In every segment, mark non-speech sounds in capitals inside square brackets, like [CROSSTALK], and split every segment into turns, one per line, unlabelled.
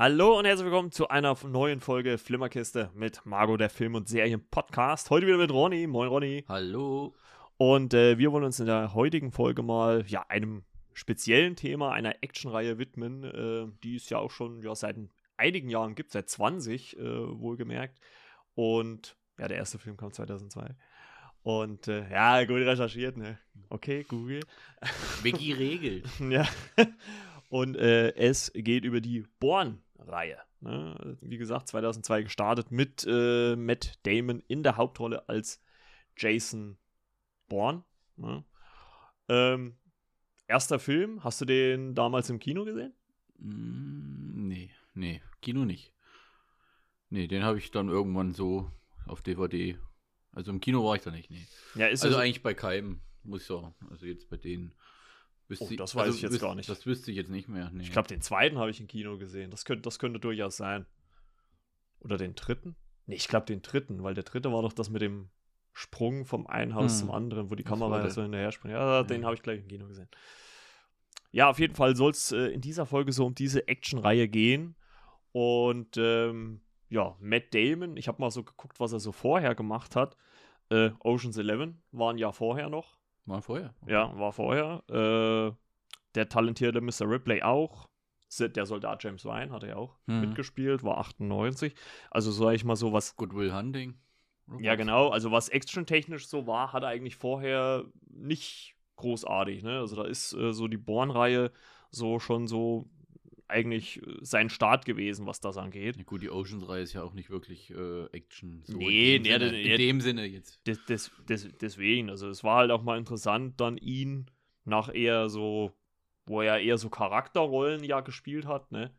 Hallo und herzlich willkommen zu einer neuen Folge Flimmerkiste mit Margot, der Film- und Serien-Podcast. Heute wieder mit Ronny. Moin, Ronny.
Hallo.
Und äh, wir wollen uns in der heutigen Folge mal ja, einem speziellen Thema, einer Actionreihe widmen, äh, die es ja auch schon ja, seit einigen Jahren gibt, seit 20 äh, wohlgemerkt. Und ja, der erste Film kam 2002. Und äh, ja, gut recherchiert, ne? Okay, Google.
Wiki regelt. [LAUGHS]
ja. Und äh, es geht über die Born-Reihe. Ne? Wie gesagt, 2002 gestartet mit äh, Matt Damon in der Hauptrolle als Jason Bourne. Ne? Ähm, erster Film, hast du den damals im Kino gesehen?
Mm, nee, nee, Kino nicht. Nee, den habe ich dann irgendwann so auf DVD. Also im Kino war ich da nicht, nee.
Ja, ist
also eigentlich bei keinem, muss ich sagen. Also jetzt bei denen. Wüsste
Oh, das weiß
also
ich jetzt
wüs-
gar nicht.
Das wüsste ich jetzt nicht mehr. Nee.
Ich glaube, den zweiten habe ich im Kino gesehen. Das könnte, das könnte durchaus sein. Oder den dritten? Nee, ich glaube den dritten, weil der dritte war doch das mit dem Sprung vom einen Haus
Hm.
zum anderen, wo die
Das
Kamera so hinterher springt. Ja, den
Ja.
habe ich gleich im Kino gesehen. Ja, auf jeden Fall soll es äh, in dieser Folge so um diese Action-Reihe gehen. Und ähm, ja, Matt Damon, ich habe mal so geguckt, was er so vorher gemacht hat. Äh, Ocean's Eleven waren ja vorher noch.
War vorher.
Ja, war vorher. Äh, der talentierte Mr. Ripley auch. Der Soldat James Ryan hat er ja auch
Mhm.
mitgespielt, war 98. Also sage ich mal so was.
Goodwill Hunting.
Ja, genau. Also was action-technisch so war, hat er eigentlich vorher nicht großartig. Ne? Also da ist äh, so die Born-Reihe so schon so eigentlich äh, sein Start gewesen, was das angeht.
Ja, gut, die Oceans-Reihe ist ja auch nicht wirklich äh, Action. So
Nee,
in dem,
nee,
Sinne,
nee,
in dem Sinne jetzt.
des, des, des, deswegen, also es war halt auch mal interessant, dann ihn nach eher so, wo er eher so Charakterrollen ja gespielt hat, ne,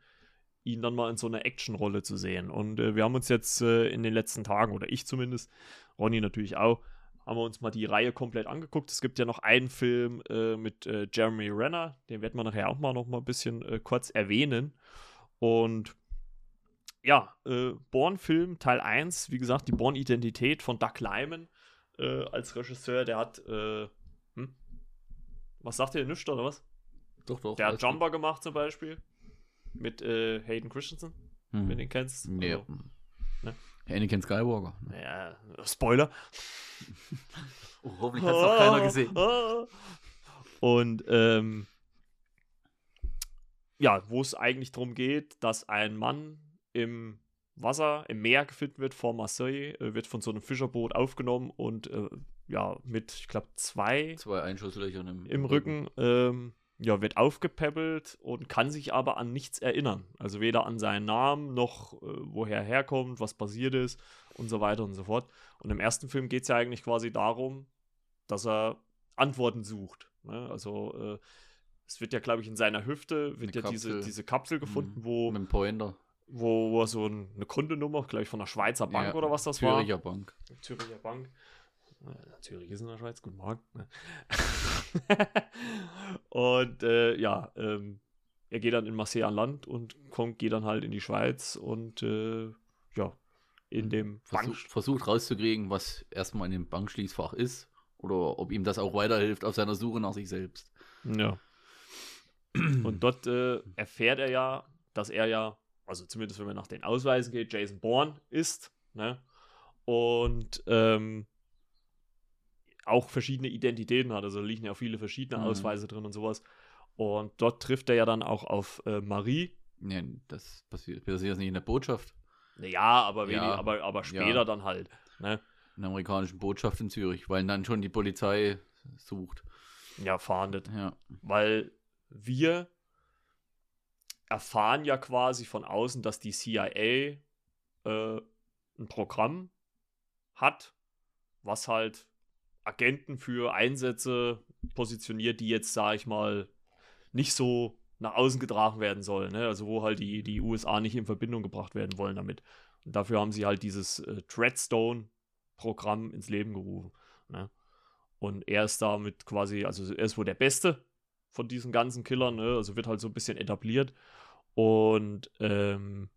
ihn dann mal in so einer Actionrolle zu sehen. Und äh, wir haben uns jetzt äh, in den letzten Tagen, oder ich zumindest, Ronny natürlich auch, haben wir uns mal die Reihe komplett angeguckt. Es gibt ja noch einen Film äh, mit äh, Jeremy Renner, den werden wir nachher auch mal noch mal ein bisschen äh, kurz erwähnen. Und ja, äh, Born-Film Teil 1, wie gesagt, die Born-Identität von Doug Lyman äh, als Regisseur, der hat, äh, hm? was sagt ihr, nichts oder was?
Doch, doch.
Der hat
alles gut.
Jumper gemacht zum Beispiel mit Hayden Christensen,
Hm.
wenn du den kennst.
Nee.
Also, ne?
Anakin Skywalker.
ja, Spoiler. [LAUGHS]
Oh, hoffentlich hat es noch keiner gesehen. [LAUGHS]
Und ähm, ja, wo es eigentlich darum geht, dass ein Mann im Wasser, im Meer gefunden wird vor Marseille, äh, wird von so einem Fischerboot aufgenommen und äh, ja, mit, ich glaube, zwei
Zwei Einschusslöcher im,
im Rücken, ähm, ja, wird aufgepäppelt und kann sich aber an nichts erinnern. Also weder an seinen Namen noch äh, woher er herkommt, was passiert ist und so weiter und so fort. Und im ersten Film geht es ja eigentlich quasi darum, dass er Antworten sucht. Ne? Also äh, es wird ja, glaube ich, in seiner Hüfte wird
Eine
ja diese,
Kapsel.
diese Kapsel gefunden,
Mhm.
wo,
Mit dem Pointer.
wo, wo er so ein, eine Kontonummer, glaube ich, von der Schweizer Bank
Ja,
oder was das
Züricher
war.
Bank.
Züricher Bank. Zürich ist in der Schweiz, guten Morgen. [LAUGHS] und äh, ja, ähm, er geht dann in Marseille an Land und kommt, geht dann halt in die Schweiz und äh, ja, in dem
Versuch,
Bank.
versucht rauszukriegen, was erstmal in dem Bankschließfach ist oder ob ihm das auch weiterhilft auf seiner Suche nach sich selbst.
Ja. [CLEARS THROAT] Und dort äh, erfährt er ja, dass er ja, also zumindest wenn man nach den Ausweisen geht, Jason Bourne ist, ne? Und ähm, auch verschiedene Identitäten hat. Also liegen ja viele verschiedene
Mhm.
Ausweise drin und sowas. Und dort trifft er ja dann auch auf äh, Marie.
Nee, das passiert, passiert das nicht in der Botschaft.
Ja, aber, wenig,
Ja.
aber, aber später
Ja.
dann halt. Ne?
In der amerikanischen Botschaft in Zürich, weil dann schon die Polizei sucht.
Ja, fahndet.
Ja.
weil wir erfahren ja quasi von außen, dass die CIA äh, ein Programm hat, was halt Agenten für Einsätze positioniert, die jetzt, sage ich mal, nicht so nach außen getragen werden sollen. Ne? Also wo halt die, die USA nicht in Verbindung gebracht werden wollen damit. Und dafür haben sie halt dieses äh, Treadstone-Programm ins Leben gerufen. Ne? Und er ist damit quasi, also er ist wohl der Beste von diesen ganzen Killern, ne? Also wird halt so ein bisschen etabliert. Und ähm,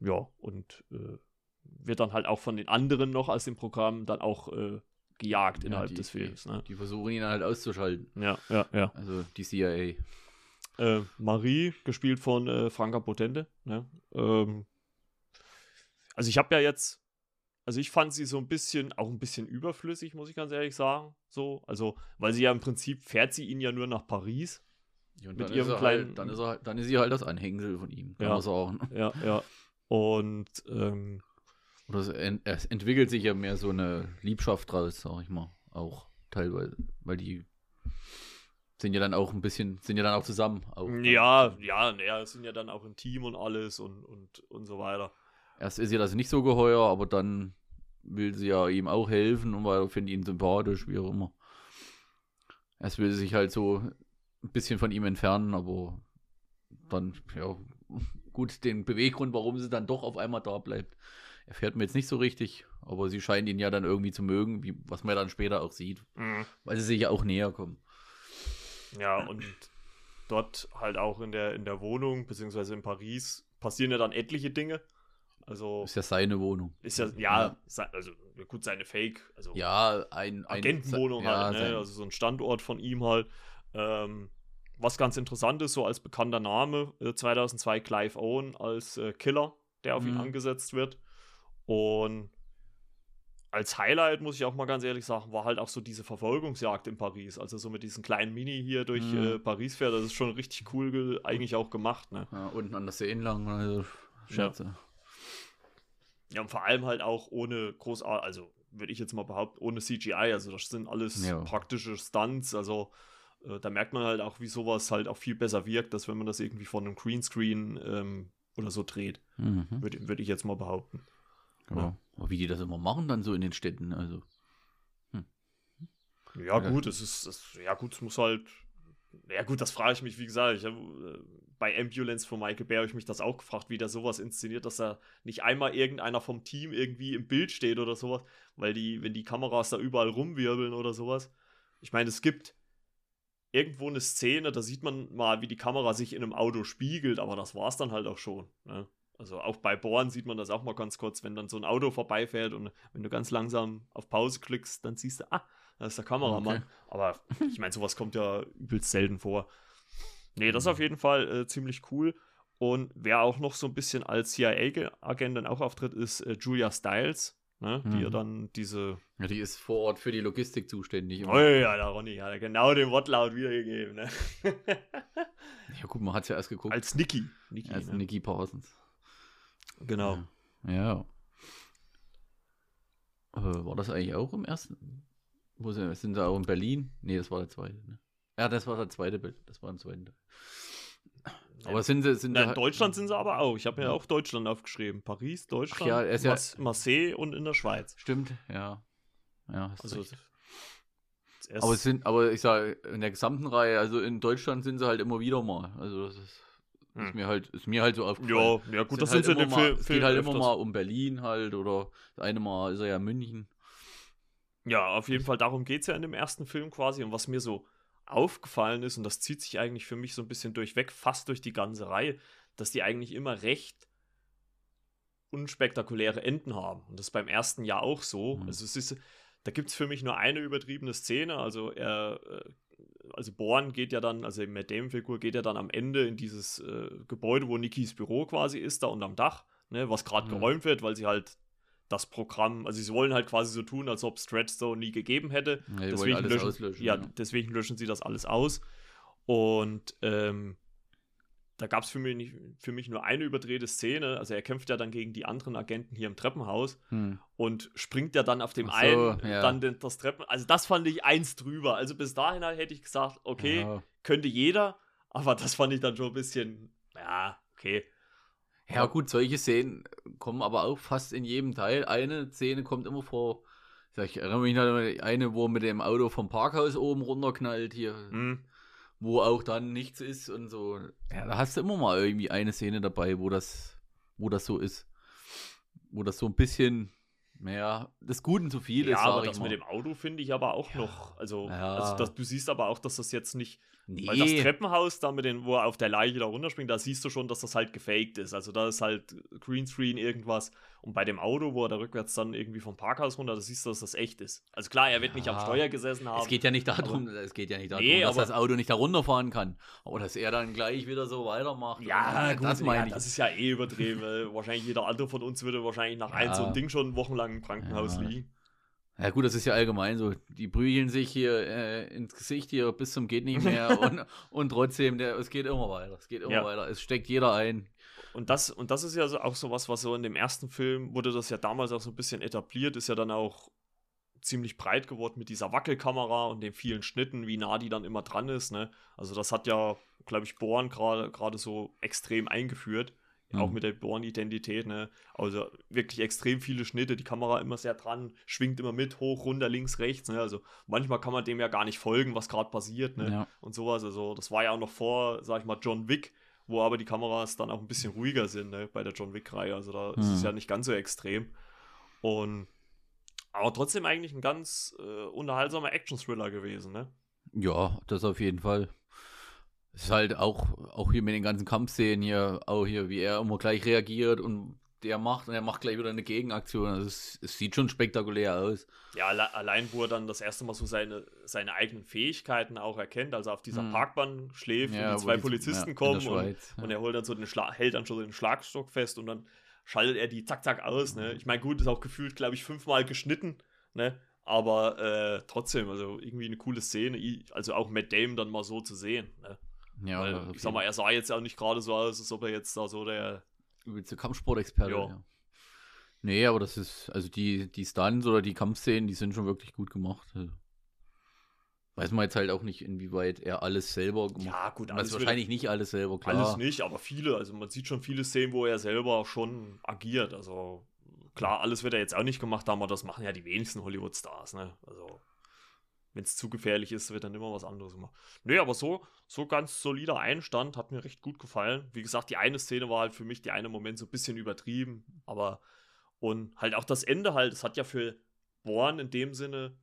ja, und äh, wird dann halt auch von den anderen noch aus dem Programm dann auch äh, gejagt innerhalb
die,
des Films. Ne?
Die versuchen ihn halt auszuschalten.
Ja, ja, ja.
Also die CIA.
Äh, Marie, gespielt von äh, Franka Potente. Ne? Ähm, also ich habe ja jetzt, also ich fand sie so ein bisschen, auch ein bisschen überflüssig, muss ich ganz ehrlich sagen. So, also, weil sie ja im Prinzip fährt sie ihn ja nur nach Paris.
Ja, und
Mit ihrem kleinen-
Halt, dann, ist er, halt- dann ist sie halt das Anhängsel von ihm, kann
Ja.
man sagen.
Ja, ja. Und ähm,
Oder es, ent, es entwickelt sich ja mehr so eine Liebschaft draus, sag ich mal. Auch teilweise. Weil die sind ja dann auch ein bisschen, sind ja dann auch zusammen. Auch,
ja, ja, naja, es sind ja dann auch im Team und alles und, und, und so weiter.
Erst ist ihr das nicht so geheuer, aber dann will sie ja ihm auch helfen und weil findet ihn sympathisch, wie auch immer. Erst will sie sich halt so ein bisschen von ihm entfernen, aber dann, ja, gut, den Beweggrund, warum sie dann doch auf einmal da bleibt, erfährt man jetzt nicht so richtig, aber sie scheint ihn ja dann irgendwie zu mögen, wie, was man dann später auch sieht, weil sie sich ja auch näher kommen.
Ja, und dort halt auch in der, in der Wohnung, beziehungsweise in Paris, passieren ja dann etliche Dinge. Also
Ist ja seine Wohnung.
ist ja, ja, se- also ja, gut, seine Fake, also
Ja, ein, ein
Agentenwohnung
ja,
halt, ne? also so ein Standort von ihm halt. Ähm, was ganz interessant ist, so als bekannter Name, äh, 2002 Clive Owen als äh, Killer, der auf ihn
Mhm.
angesetzt wird. Und als Highlight, muss ich auch mal ganz ehrlich sagen, war halt auch so diese Verfolgungsjagd in Paris. Also so mit diesem kleinen Mini hier durch
Mhm.
äh, Paris fährt, das ist schon richtig cool ge- eigentlich auch gemacht, ne?
ja, unten an der See entlang, also Scherze.
Ja, und vor allem halt auch ohne großartig, also würde ich jetzt mal behaupten, ohne CGI. Also das sind alles
Ja.
praktische Stunts. Also äh, da merkt man halt auch, wie sowas halt auch viel besser wirkt, als wenn man das irgendwie von einem Greenscreen ähm, oder so dreht.
Mhm.
Würde würd ich jetzt mal behaupten.
Ja. Aber wie die das immer machen dann so in den Städten, also.
Ja,
Ja.
gut, es ist, es, ja gut, es muss halt, ja gut, das frage ich mich, wie gesagt, ich hab, äh, bei Ambulance von Michael Bay habe ich mich das auch gefragt, wie der sowas inszeniert, dass da nicht einmal irgendeiner vom Team irgendwie im Bild steht oder sowas, weil die, wenn die Kameras da überall rumwirbeln oder sowas. Ich meine, es gibt irgendwo eine Szene, da sieht man mal, wie die Kamera sich in einem Auto spiegelt, aber das war es dann halt auch schon. Ne? Also auch bei Bohren sieht man das auch mal ganz kurz, wenn dann so ein Auto vorbeifährt und wenn du ganz langsam auf Pause klickst, dann siehst du, ah, da ist der Kameramann.
Okay.
Aber [LAUGHS] ich meine, sowas kommt ja übelst selten vor. Nee, das ist auf jeden Fall äh, ziemlich cool. Und wer auch noch so ein bisschen als CIA-Agent dann auch auftritt, ist äh, Julia Stiles, ne? die
Mhm.
ja dann diese.
Ja, die ist vor Ort für die Logistik zuständig. immer.
Oh ja, der Ronny hat ja genau den Wortlaut wiedergegeben. Ne?
Ja, gut, man hat es ja erst geguckt.
als Nikki. Nikki
als
ne?
Nicky Parsons.
Genau.
Ja. ja. Aber war das eigentlich auch im ersten? Wo sind, sind sie auch in Berlin? Nee, das war der zweite. Ne? Ja, das war der zweite Bild. Das war im zweiten. Teil. Aber sind sie. Sind
Na, in
halt-
Deutschland sind sie aber auch. Ich habe mir auch Deutschland aufgeschrieben. Paris, Deutschland,
ja, er ist ja-
Mas- Marseille und in der Schweiz.
Stimmt, ja. Ja, hast
Also,
recht.
das erste-
Aber es sind, aber ich sage, in der gesamten Reihe, also in Deutschland sind sie halt immer wieder mal. Also das ist, ist
Hm.
mir halt, ist mir halt so aufgefallen.
ja, ja, gut, das
halt
sind sie in
immer mal,
Film.
Es geht halt immer
öfters.
mal um Berlin halt oder das eine Mal ist er ja in München.
Ja, auf jeden Fall darum geht es ja in dem ersten Film quasi. Und was mir so aufgefallen ist, und das zieht sich eigentlich für mich so ein bisschen durchweg, fast durch die ganze Reihe, dass die eigentlich immer recht unspektakuläre Enden haben. Und das ist beim ersten Jahr auch so.
Mhm.
Also es ist, da gibt es für mich nur eine übertriebene Szene. Also er, äh, also Born geht ja dann, also die Matt Damon-Figur geht ja dann am Ende in dieses äh, Gebäude, wo Nikis Büro quasi ist, da unterm Dach, ne, was gerade
Mhm.
geräumt wird, weil sie halt das Programm, also sie wollen halt quasi so tun, als ob es Dreadstone nie gegeben hätte.
Ja,
deswegen, löschen, ja,
ja.
deswegen löschen sie das alles aus. Und ähm, da gab es für mich, nicht- für mich nur eine überdrehte Szene. Also er kämpft ja dann gegen die anderen Agenten hier im Treppenhaus
Hm.
und springt ja dann auf dem
so,
einen,
ja.
dann den, das Treppen. Also das fand ich eins drüber. Also bis dahin halt hätte ich gesagt, okay,
Ja.
könnte jeder, aber das fand ich dann schon ein bisschen, ja, okay.
ja, gut, solche Szenen kommen aber auch fast in jedem Teil. Eine Szene kommt immer vor. Ich erinnere mich noch an eine, wo er mit dem Auto vom Parkhaus oben runterknallt hier,
Hm.
Wo auch dann nichts ist und so. Ja, da hast du immer mal irgendwie eine Szene dabei, wo das, wo das so ist. Wo das so ein bisschen, naja, des Guten zu viel
Ja,
ist,
aber
sag ich
das
mal.
mit dem Auto finde ich aber auch
Ja.
noch. Also,
Ja.
also das, du siehst aber auch, dass das jetzt nicht.
nee.
Weil das Treppenhaus da mit den, wo er auf der Leiche da runterspringt, da siehst du schon, dass das halt gefaked ist. Also da ist halt Greenscreen irgendwas. Und bei dem Auto, wo er da rückwärts dann irgendwie vom Parkhaus runter, da siehst du, dass das echt ist. Also klar, er wird nicht am
Ja.
Steuer gesessen haben.
Es geht ja nicht darum, es geht ja nicht darum,
Nee,
dass
aber-
das Auto nicht da runterfahren kann. Aber dass er dann gleich wieder so weitermacht.
ja, gut,
das
ja,
meine ich.
das ist ja eh übertrieben. weil [LAUGHS] wahrscheinlich jeder andere von uns würde wahrscheinlich nach einem
Ja.
so ein Ding schon wochenlang im Krankenhaus
Ja.
liegen.
Ja gut, das ist ja allgemein so. Die prügeln sich hier äh, ins Gesicht hier bis zum geht nicht mehr [LAUGHS] und, und trotzdem, der, es geht immer weiter. Es geht immer
Ja.
weiter. Es steckt jeder ein.
Und das, und das ist ja so, auch so was, was so in dem ersten Film wurde das ja damals auch so ein bisschen etabliert, ist ja dann auch ziemlich breit geworden mit dieser Wackelkamera und den vielen Schnitten, wie nah die dann immer dran ist. Ne? Also das hat ja, glaube ich, Born gerade gerade so extrem eingeführt. Auch
Mhm.
mit der Born-Identität, ne? Also wirklich extrem viele Schnitte, die Kamera immer sehr dran, schwingt immer mit, hoch, runter, links, rechts, ne? Also manchmal kann man dem ja gar nicht folgen, was gerade passiert, ne?
Ja.
und sowas. Also, das war ja auch noch vor, sag ich mal, John Wick, wo aber die Kameras dann auch ein bisschen ruhiger sind, ne, bei der John Wick-Reihe. Also, da ist es
Mhm.
ja nicht ganz so extrem. Und aber trotzdem eigentlich ein ganz äh, unterhaltsamer Action-Thriller gewesen, ne?
Ja, das auf jeden Fall. Ist halt auch, auch hier mit den ganzen Kampfszenen hier, auch hier, wie er immer gleich reagiert und der macht und er macht gleich wieder eine Gegenaktion. Also es, es sieht schon spektakulär aus.
Ja, alle, allein, wo er dann das erste Mal so seine, seine eigenen Fähigkeiten auch erkennt, also auf dieser
Mhm.
Parkbahn schläft
Ja,
und die zwei Polizisten
ja,
kommen
der
und,
Schweiz, ja.
und er holt dann so den Schla hält dann schon den Schlagstock fest und dann schaltet er die zack, zack aus, ne? Ich meine, gut, ist auch gefühlt, glaube ich, fünfmal geschnitten, ne? Aber äh, trotzdem, also irgendwie eine coole Szene, also auch Matt Damon dann mal so zu sehen, ne?
Ja,
Weil, ich sag mal, er sah jetzt auch nicht gerade so aus, als ob er jetzt da so der.
Übelste Kampfsportexperte.
Ja.
Ja. Nee, aber das ist, also die, die Stunts oder die Kampfszenen, die sind schon wirklich gut gemacht. Also, weiß man jetzt halt auch nicht, inwieweit er alles selber gemacht
Ja, gut,
hat.
alles wird-
wahrscheinlich nicht alles selber, klar.
Alles nicht, aber viele. Also man sieht schon viele Szenen, wo er selber schon agiert. Also klar, alles wird er jetzt auch nicht gemacht haben, aber das machen ja die wenigsten Hollywood-Stars, ne? Also wenn es zu gefährlich ist, wird dann immer was anderes gemacht. Nee, aber so, so ganz solider Einstand, hat mir recht gut gefallen. Wie gesagt, die eine Szene war halt für mich, die eine Moment so ein bisschen übertrieben, aber und halt auch das Ende halt, es hat ja für Born in dem Sinne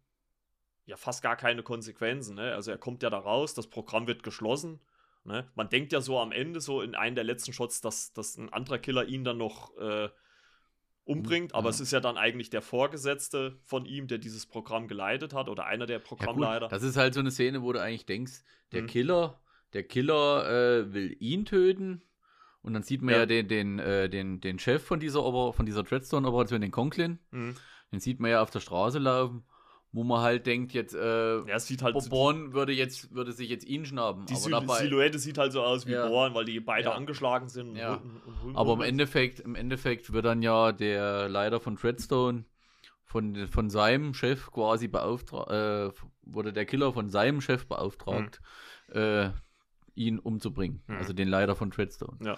ja fast gar keine Konsequenzen, ne? Also er kommt ja da raus, das Programm wird geschlossen, ne? Man denkt ja so am Ende, so in einem der letzten Shots, dass, dass ein anderer Killer ihn dann noch äh, umbringt, aber
Ja.
es ist ja dann eigentlich der Vorgesetzte von ihm, der dieses Programm geleitet hat oder einer der
Ja,
Programmleiter.
das ist halt so eine Szene, wo du eigentlich denkst, der
Mhm.
Killer, der Killer äh, will ihn töten. Und dann sieht man ja,
Ja.
den, den, äh, den, den Chef von dieser, Oper von dieser Treadstone-Operation, den Conklin.
Mhm.
Den sieht man ja auf der Straße laufen, wo man halt denkt, jetzt, äh,
Ja, halt
Born würde, jetzt, würde sich jetzt ihn schnappen.
die Sil
dabei,
Silhouette sieht halt so aus wie
Ja.
Born, weil die beide
Ja.
angeschlagen sind.
Ja.
und- und-
aber im Endeffekt, im Endeffekt wird dann ja der Leiter von Treadstone von, von seinem Chef quasi beauftragt, äh, wurde der Killer von seinem Chef beauftragt, äh, ihn umzubringen.
Mhm.
Also den Leiter von Treadstone.
Ja.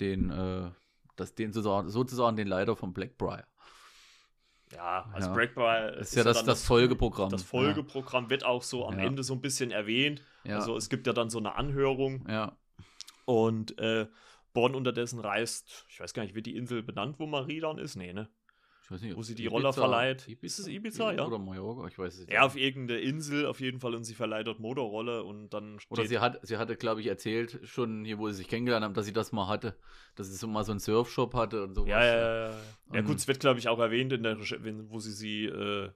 Den, äh, das, den sozusagen, sozusagen den Leiter von Blackbriar.
Ja, also
Ja.
Breakbar
Das ist ja das, das Folgeprogramm.
Das Folgeprogramm wird auch so am
Ja.
Ende so ein bisschen erwähnt.
Ja.
Also es gibt ja dann so eine Anhörung
ja.
und äh, Bonn unterdessen reist, ich weiß gar nicht, wird die Insel benannt, wo Marie dann ist? Nee, ne?
Ich weiß nicht,
Wo sie die
Ibiza-
Roller verleiht. Ist es Ibiza, ja?
Oder Mallorca, ich weiß es nicht.
Ja, auf irgendeine Insel auf jeden Fall und sie verleiht dort Motorrolle und dann steht
Oder sie, hat, sie hatte, glaube ich, erzählt, schon hier, wo sie sich kennengelernt haben, dass sie das mal hatte. Dass sie so mal so einen Surfshop hatte und sowas.
Ja, ja, ja. Ja, ja
Und-
gut, es wird, glaube ich, auch erwähnt, in der, wo sie sie äh,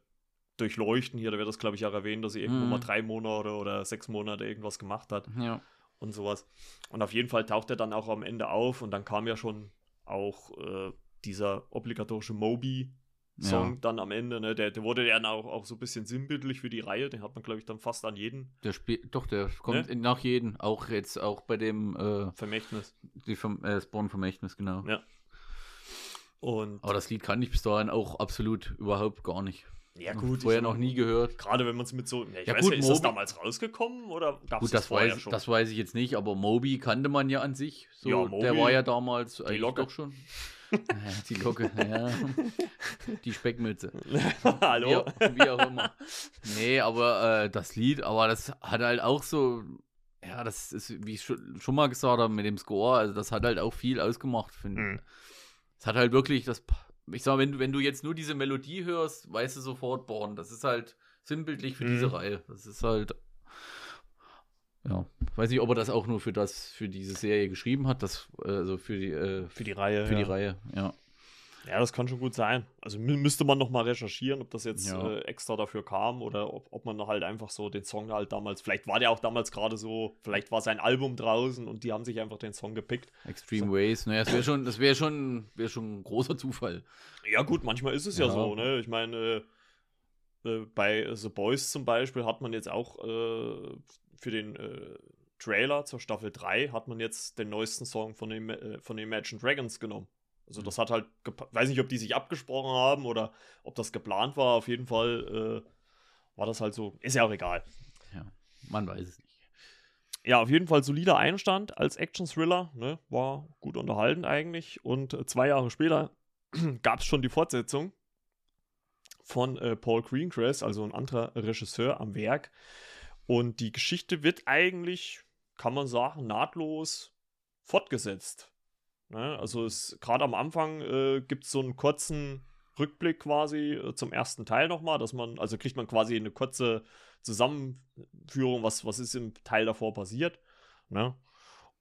durchleuchten hier, da wird das, glaube ich, auch erwähnt, dass sie irgendwo
Mhm.
mal drei Monate oder sechs Monate irgendwas gemacht hat.
Ja.
und sowas. Und auf jeden Fall taucht er dann auch am Ende auf und dann kam ja schon auch äh, dieser obligatorische Moby-Song
Ja.
dann am Ende. Ne? Der, der wurde dann auch, auch so ein bisschen sinnbildlich für die Reihe. Den hat man, glaube ich, dann fast an jeden
Der spielt, doch, der kommt
Ne?
nach jedem. Auch jetzt, auch bei dem, äh,
Vermächtnis.
die vom, äh, Spawn-Vermächtnis, genau.
Ja. Und
Aber das Lied kann ich bis dahin auch absolut überhaupt gar nicht.
ja, gut.
Vorher noch nie gehört.
Gerade wenn man es mit so. Ja, ich
Ja,
weiß
gut,
ja, ist das
Moby-
damals rausgekommen oder gab es
Gut, das
vorher
weiß,
schon?
das weiß ich jetzt nicht, aber Moby kannte man ja an sich. So,
Ja,
der
Moby,
war ja damals eigentlich doch schon. [LAUGHS] Die Locke, ja. Die Speckmütze. [LAUGHS]
Hallo?
Wie, wie auch immer. Nee, aber äh, das Lied, aber das hat halt auch so, ja, das ist, wie ich schon, schon mal gesagt habe, mit dem Score, also das hat halt auch viel ausgemacht, finde
Mhm.
ich. Es hat halt wirklich das, ich sag, wenn du, wenn du jetzt nur diese Melodie hörst, weißt du sofort, Born, das ist halt sinnbildlich für
Mhm.
diese Reihe. Das ist halt, ja, weiß nicht, ob er das auch nur für das, für diese Serie geschrieben hat, das, also für die, äh,
Für die Reihe.
für die
ja.
Reihe, ja.
Ja, das kann schon gut sein. Also mü müsste man noch mal recherchieren, ob das jetzt
Ja.
äh, extra dafür kam oder ob, ob man halt einfach so den Song halt damals, vielleicht war der auch damals gerade so, vielleicht war sein Album draußen und die haben sich einfach den Song gepickt.
Extreme Ways, naja, das wäre schon, das wäre schon, wäre schon ein großer Zufall.
Ja, gut, manchmal ist es ja,
Ja.
so, ne? Ich meine, äh, äh, bei The Boys zum Beispiel hat man jetzt auch äh, für den äh, Trailer zur Staffel 3 hat man jetzt den neuesten Song von den, äh, von den Imagine Dragons genommen. Also das hat halt, weiß nicht, ob die sich abgesprochen haben oder ob das geplant war. Auf jeden Fall äh, war das halt so. Ist ja auch egal.
Ja, man weiß es nicht.
Ja, auf jeden Fall solider Einstand als Action-Thriller. Ne? War gut unterhaltend eigentlich. Und äh, zwei Jahre später [CLEARS THROAT] gab es schon die Fortsetzung von äh, Paul Greengrass, also ein anderer Regisseur am Werk. Und die Geschichte wird eigentlich, kann man sagen, nahtlos fortgesetzt. Ne? Also es gerade am Anfang äh, gibt es so einen kurzen Rückblick quasi äh, zum ersten Teil nochmal, dass man, also kriegt man quasi eine kurze Zusammenführung, was, was ist im Teil davor passiert. Ne?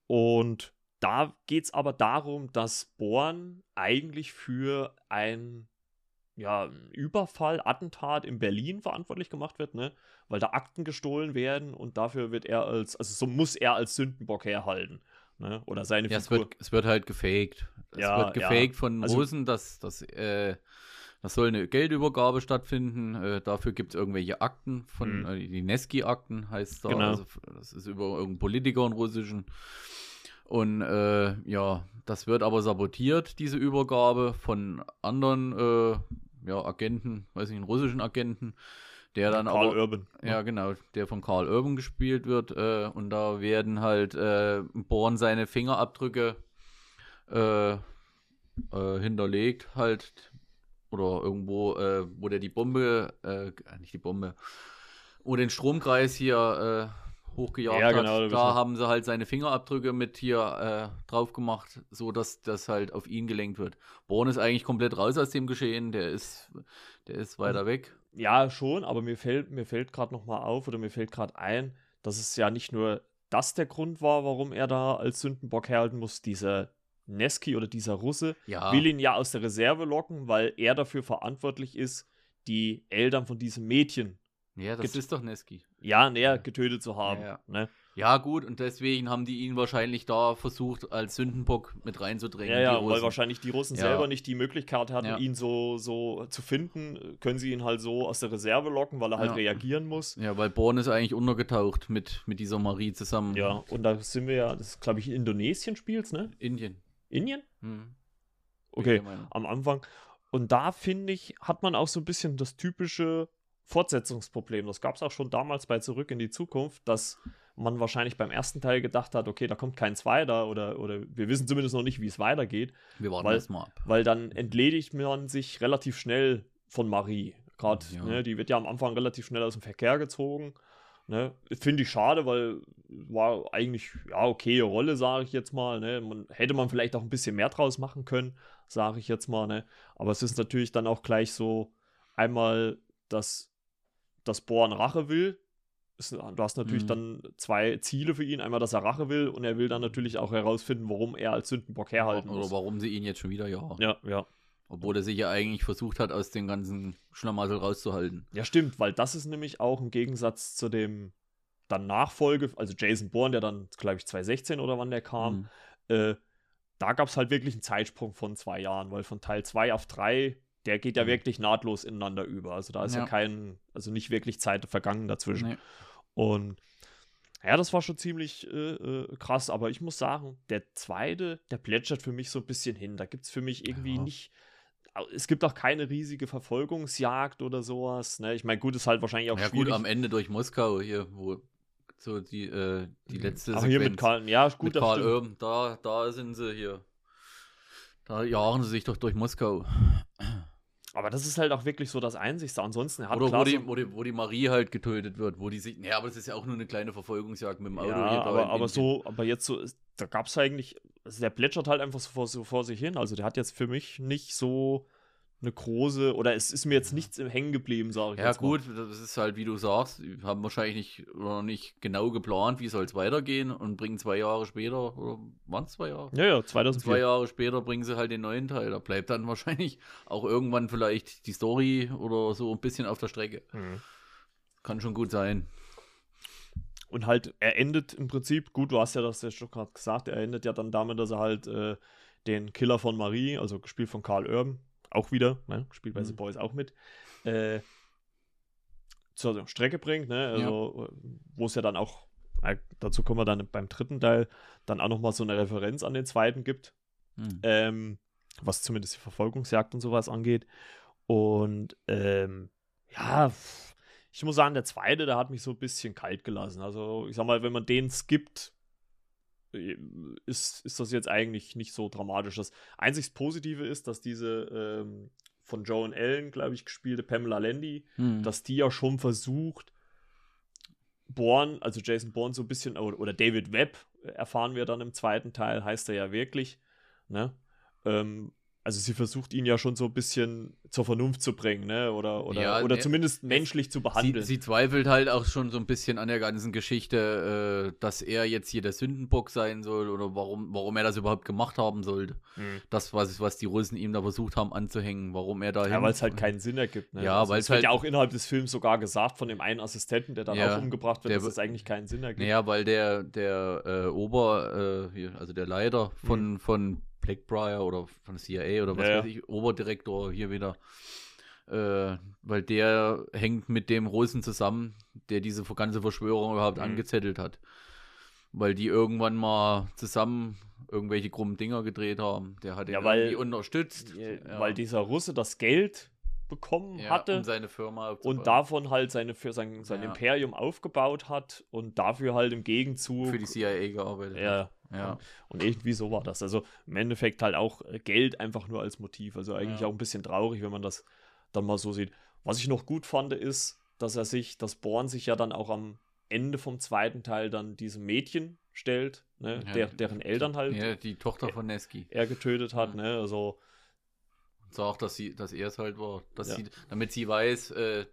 Und da geht es aber darum, dass Born eigentlich für ein ja, Überfall, Attentat in Berlin verantwortlich gemacht wird, ne? Weil da Akten gestohlen werden und dafür wird er als, also so muss er als Sündenbock herhalten. Ne? Oder seine
Ja, es
Figur.
wird, es wird halt gefaked. Es
Ja,
wird gefaked
ja.
von
Also-
Russen, dass, dass äh, das soll eine Geldübergabe stattfinden. Äh, dafür gibt es irgendwelche Akten von,
Mhm.
äh, die Neski-Akten heißt da.
Genau.
Also, das ist über irgendeinen Politiker, einen russischen. Und äh, ja, das wird aber sabotiert, diese Übergabe von anderen äh, ja, Agenten, weiß nicht, einen russischen Agenten, der dann
Karl
aber.
Urban.
Ja, genau, der von Karl Urban gespielt wird. Äh, und da werden halt äh, Born seine Fingerabdrücke äh, äh, hinterlegt, halt. Oder irgendwo, äh, wo der die Bombe, äh, nicht die Bombe, wo den Stromkreis hier äh, hochgejagt
Ja, genau, da
hat. Da haben sie halt seine Fingerabdrücke mit hier äh, drauf gemacht, so dass das halt auf ihn gelenkt wird. Born ist eigentlich komplett raus aus dem Geschehen, der ist, der ist weiter weg.
Ja, schon, aber mir fällt, mir fällt gerade nochmal auf oder mir fällt gerade ein, dass es ja nicht nur das der Grund war, warum er da als Sündenbock herhalten muss. Dieser Neski oder dieser Russe
Ja.
will ihn ja aus der Reserve locken, weil er dafür verantwortlich ist, die Eltern von diesem Mädchen,
Ja, das
Gibt-
ist doch Neski.
Ja, näher getötet zu haben.
Ja, ja.
Ne?
Ja, gut, und deswegen haben die ihn wahrscheinlich da versucht, als Sündenbock mit reinzudrängen.
Ja, ja, weil wahrscheinlich die Russen
Ja.
selber nicht die Möglichkeit hatten,
Ja.
ihn so, so zu finden, können sie ihn halt so aus der Reserve locken, weil er halt reagieren muss.
Ja, weil Born ist eigentlich untergetaucht mit, mit dieser Marie zusammen.
Ja, und da sind wir ja, das glaube ich in Indonesien spielt's, ne?
Indien.
Indien?
Hm.
Okay, am Anfang. Und da finde ich, hat man auch so ein bisschen das typische Fortsetzungsproblem. Das gab es auch schon damals bei Zurück in die Zukunft, dass man wahrscheinlich beim ersten Teil gedacht hat, okay, da kommt kein zweiter oder, oder wir wissen zumindest noch nicht, wie es weitergeht,
Wir warten
weil-
erst mal ab.
weil dann entledigt man sich relativ schnell von Marie. Gerade,
Ja.
ne, die wird ja am Anfang relativ schnell aus dem Verkehr gezogen. Ne? Finde ich schade, weil war eigentlich, ja, okay Rolle, sage ich jetzt mal. Ne? Man, hätte man vielleicht auch ein bisschen mehr draus machen können, sage ich jetzt mal. Ne? Aber es ist natürlich dann auch gleich so, einmal, dass das Born Rache will. Ist, du hast natürlich
Mhm.
dann zwei Ziele für ihn. Einmal, dass er Rache will und er will dann natürlich auch herausfinden, warum er als Sündenbock herhalten
Oder
muss.
warum sie ihn jetzt schon wieder jagen.
Ja, ja.
Obwohl er sich ja eigentlich versucht hat, aus dem ganzen Schlamassel rauszuhalten.
Ja, stimmt, weil das ist nämlich auch im Gegensatz zu dem dann Nachfolge, also Jason Bourne, der dann, glaube ich, 2016 oder wann der kam,
Hm.
äh, da gab es halt wirklich einen Zeitsprung von zwei Jahren, weil von Teil 2 auf 3, der geht ja
Mhm.
wirklich nahtlos ineinander über. Also da ist ja,
Ja.
kein, also nicht wirklich Zeit vergangen dazwischen.
Nee.
Und ja, das war schon ziemlich äh, äh, krass, aber ich muss sagen, der zweite, der plätschert für mich so ein bisschen hin. Da gibt es für mich irgendwie
Ja.
nicht. Es gibt auch keine riesige Verfolgungsjagd oder sowas. Ne? Ich meine, gut, ist halt wahrscheinlich auch
Ja
schwierig.
gut, am Ende durch Moskau hier, wo so die, äh, die letzte
aber hier mit
Sequenz
Karl, ja, gut,
mit Karl. Urban, da, da sind sie hier. Da jagen sie sich doch durch Moskau.
Aber das ist halt auch wirklich so das Einzigste. Ansonsten er hat
Oder wo die, wo, die, wo die Marie halt getötet wird, wo die sich. Ja, aber das ist ja auch nur eine kleine Verfolgungsjagd mit dem Auto.
ja, aber, aber so, aber jetzt so, da gab es eigentlich, also der plätschert halt einfach so vor, so vor sich hin. Also der hat jetzt für mich nicht so eine große, oder es ist mir jetzt nichts im Hängen geblieben, sage ich
Ja, gut, das ist halt, wie du sagst, haben wahrscheinlich nicht, oder nicht genau geplant, wie soll es weitergehen und bringen zwei Jahre später, oder waren es zwei Jahre?
Ja, ja, 2004.
Zwei Jahre später bringen sie halt den neuen Teil. Da bleibt dann [LAUGHS] wahrscheinlich auch irgendwann vielleicht die Story oder so ein bisschen auf der Strecke.
Mhm.
Kann schon gut sein.
Und halt, er endet im Prinzip, gut, du hast ja das ja schon gerade gesagt, er endet ja dann damit, dass er halt äh, den Killer von Marie, also gespielt von Karl Urban, auch wieder, ne, gespielt bei
Mhm.
The Boys auch mit, äh, zur Strecke bringt, ne, also, wo es ja dann auch, äh, dazu kommen wir dann beim dritten Teil, dann auch nochmal so eine Referenz an den zweiten gibt,
Hm.
ähm, was zumindest die Verfolgungsjagd und sowas angeht. Und ähm, ja, ich muss sagen, der zweite, der hat mich so ein bisschen kalt gelassen. Also ich sag mal, wenn man den skippt, ist, ist das jetzt eigentlich nicht so dramatisch. Das einzig Positive ist, dass diese ähm, von Joan Allen, glaube ich, gespielte Pamela Landy,
Hm.
dass die ja schon versucht, Bourne, also Jason Bourne so ein bisschen, oder, oder David Webb, äh, erfahren wir dann im zweiten Teil, heißt er ja wirklich, ne? Ähm, also sie versucht ihn ja schon so ein bisschen zur Vernunft zu bringen, ne? Oder, oder,
Ja,
oder
ne,
zumindest menschlich zu
Sie,
behandeln.
sie zweifelt halt auch schon so ein bisschen an der ganzen Geschichte, äh, dass er jetzt hier der Sündenbock sein soll oder warum, warum er das überhaupt gemacht haben sollte.
Mhm.
Das, was, was die Russen ihm da versucht haben anzuhängen, warum er da
Ja, weil es halt keinen Sinn ergibt. Ne?
Ja,
also
weil
es
es
wird
halt-
ja auch innerhalb des Films sogar gesagt von dem einen Assistenten, der dann
Ja,
auch umgebracht wird,
der
dass es eigentlich keinen Sinn ergibt.
Naja, weil der, der äh, Ober, äh, hier, also der Leiter von, von Blackbriar oder von der CIA oder was
Ja,
weiß ich, Oberdirektor hier wieder, äh, weil der hängt mit dem Russen zusammen, der diese ganze Verschwörung überhaupt
Mhm.
angezettelt hat. Weil die irgendwann mal zusammen irgendwelche krummen Dinger gedreht haben. Der hat
Ja, weil-
unterstützt.
Ja, Weil dieser Russe das Geld bekommen
ja,
hatte.
um seine Firma
und davon halt seine, für sein, sein
Ja.
Imperium aufgebaut hat und dafür halt im Gegenzug.
für die CIA gearbeitet
ja,
hat. Ja.
und irgendwie so war das. Also im Endeffekt halt auch äh, Geld einfach nur als Motiv. Also eigentlich
Ja.
auch ein bisschen traurig, wenn man das dann mal so sieht. Was ich noch gut fand, ist, dass er sich, dass Born sich ja dann auch am Ende vom zweiten Teil dann diesem Mädchen stellt, ne,
Ja,
der, deren Eltern halt
ja, die Tochter von Neski.
er getötet hat. Ne, also
sagt, dass sie, dass er es halt war. Dass sie, damit sie weiß, äh,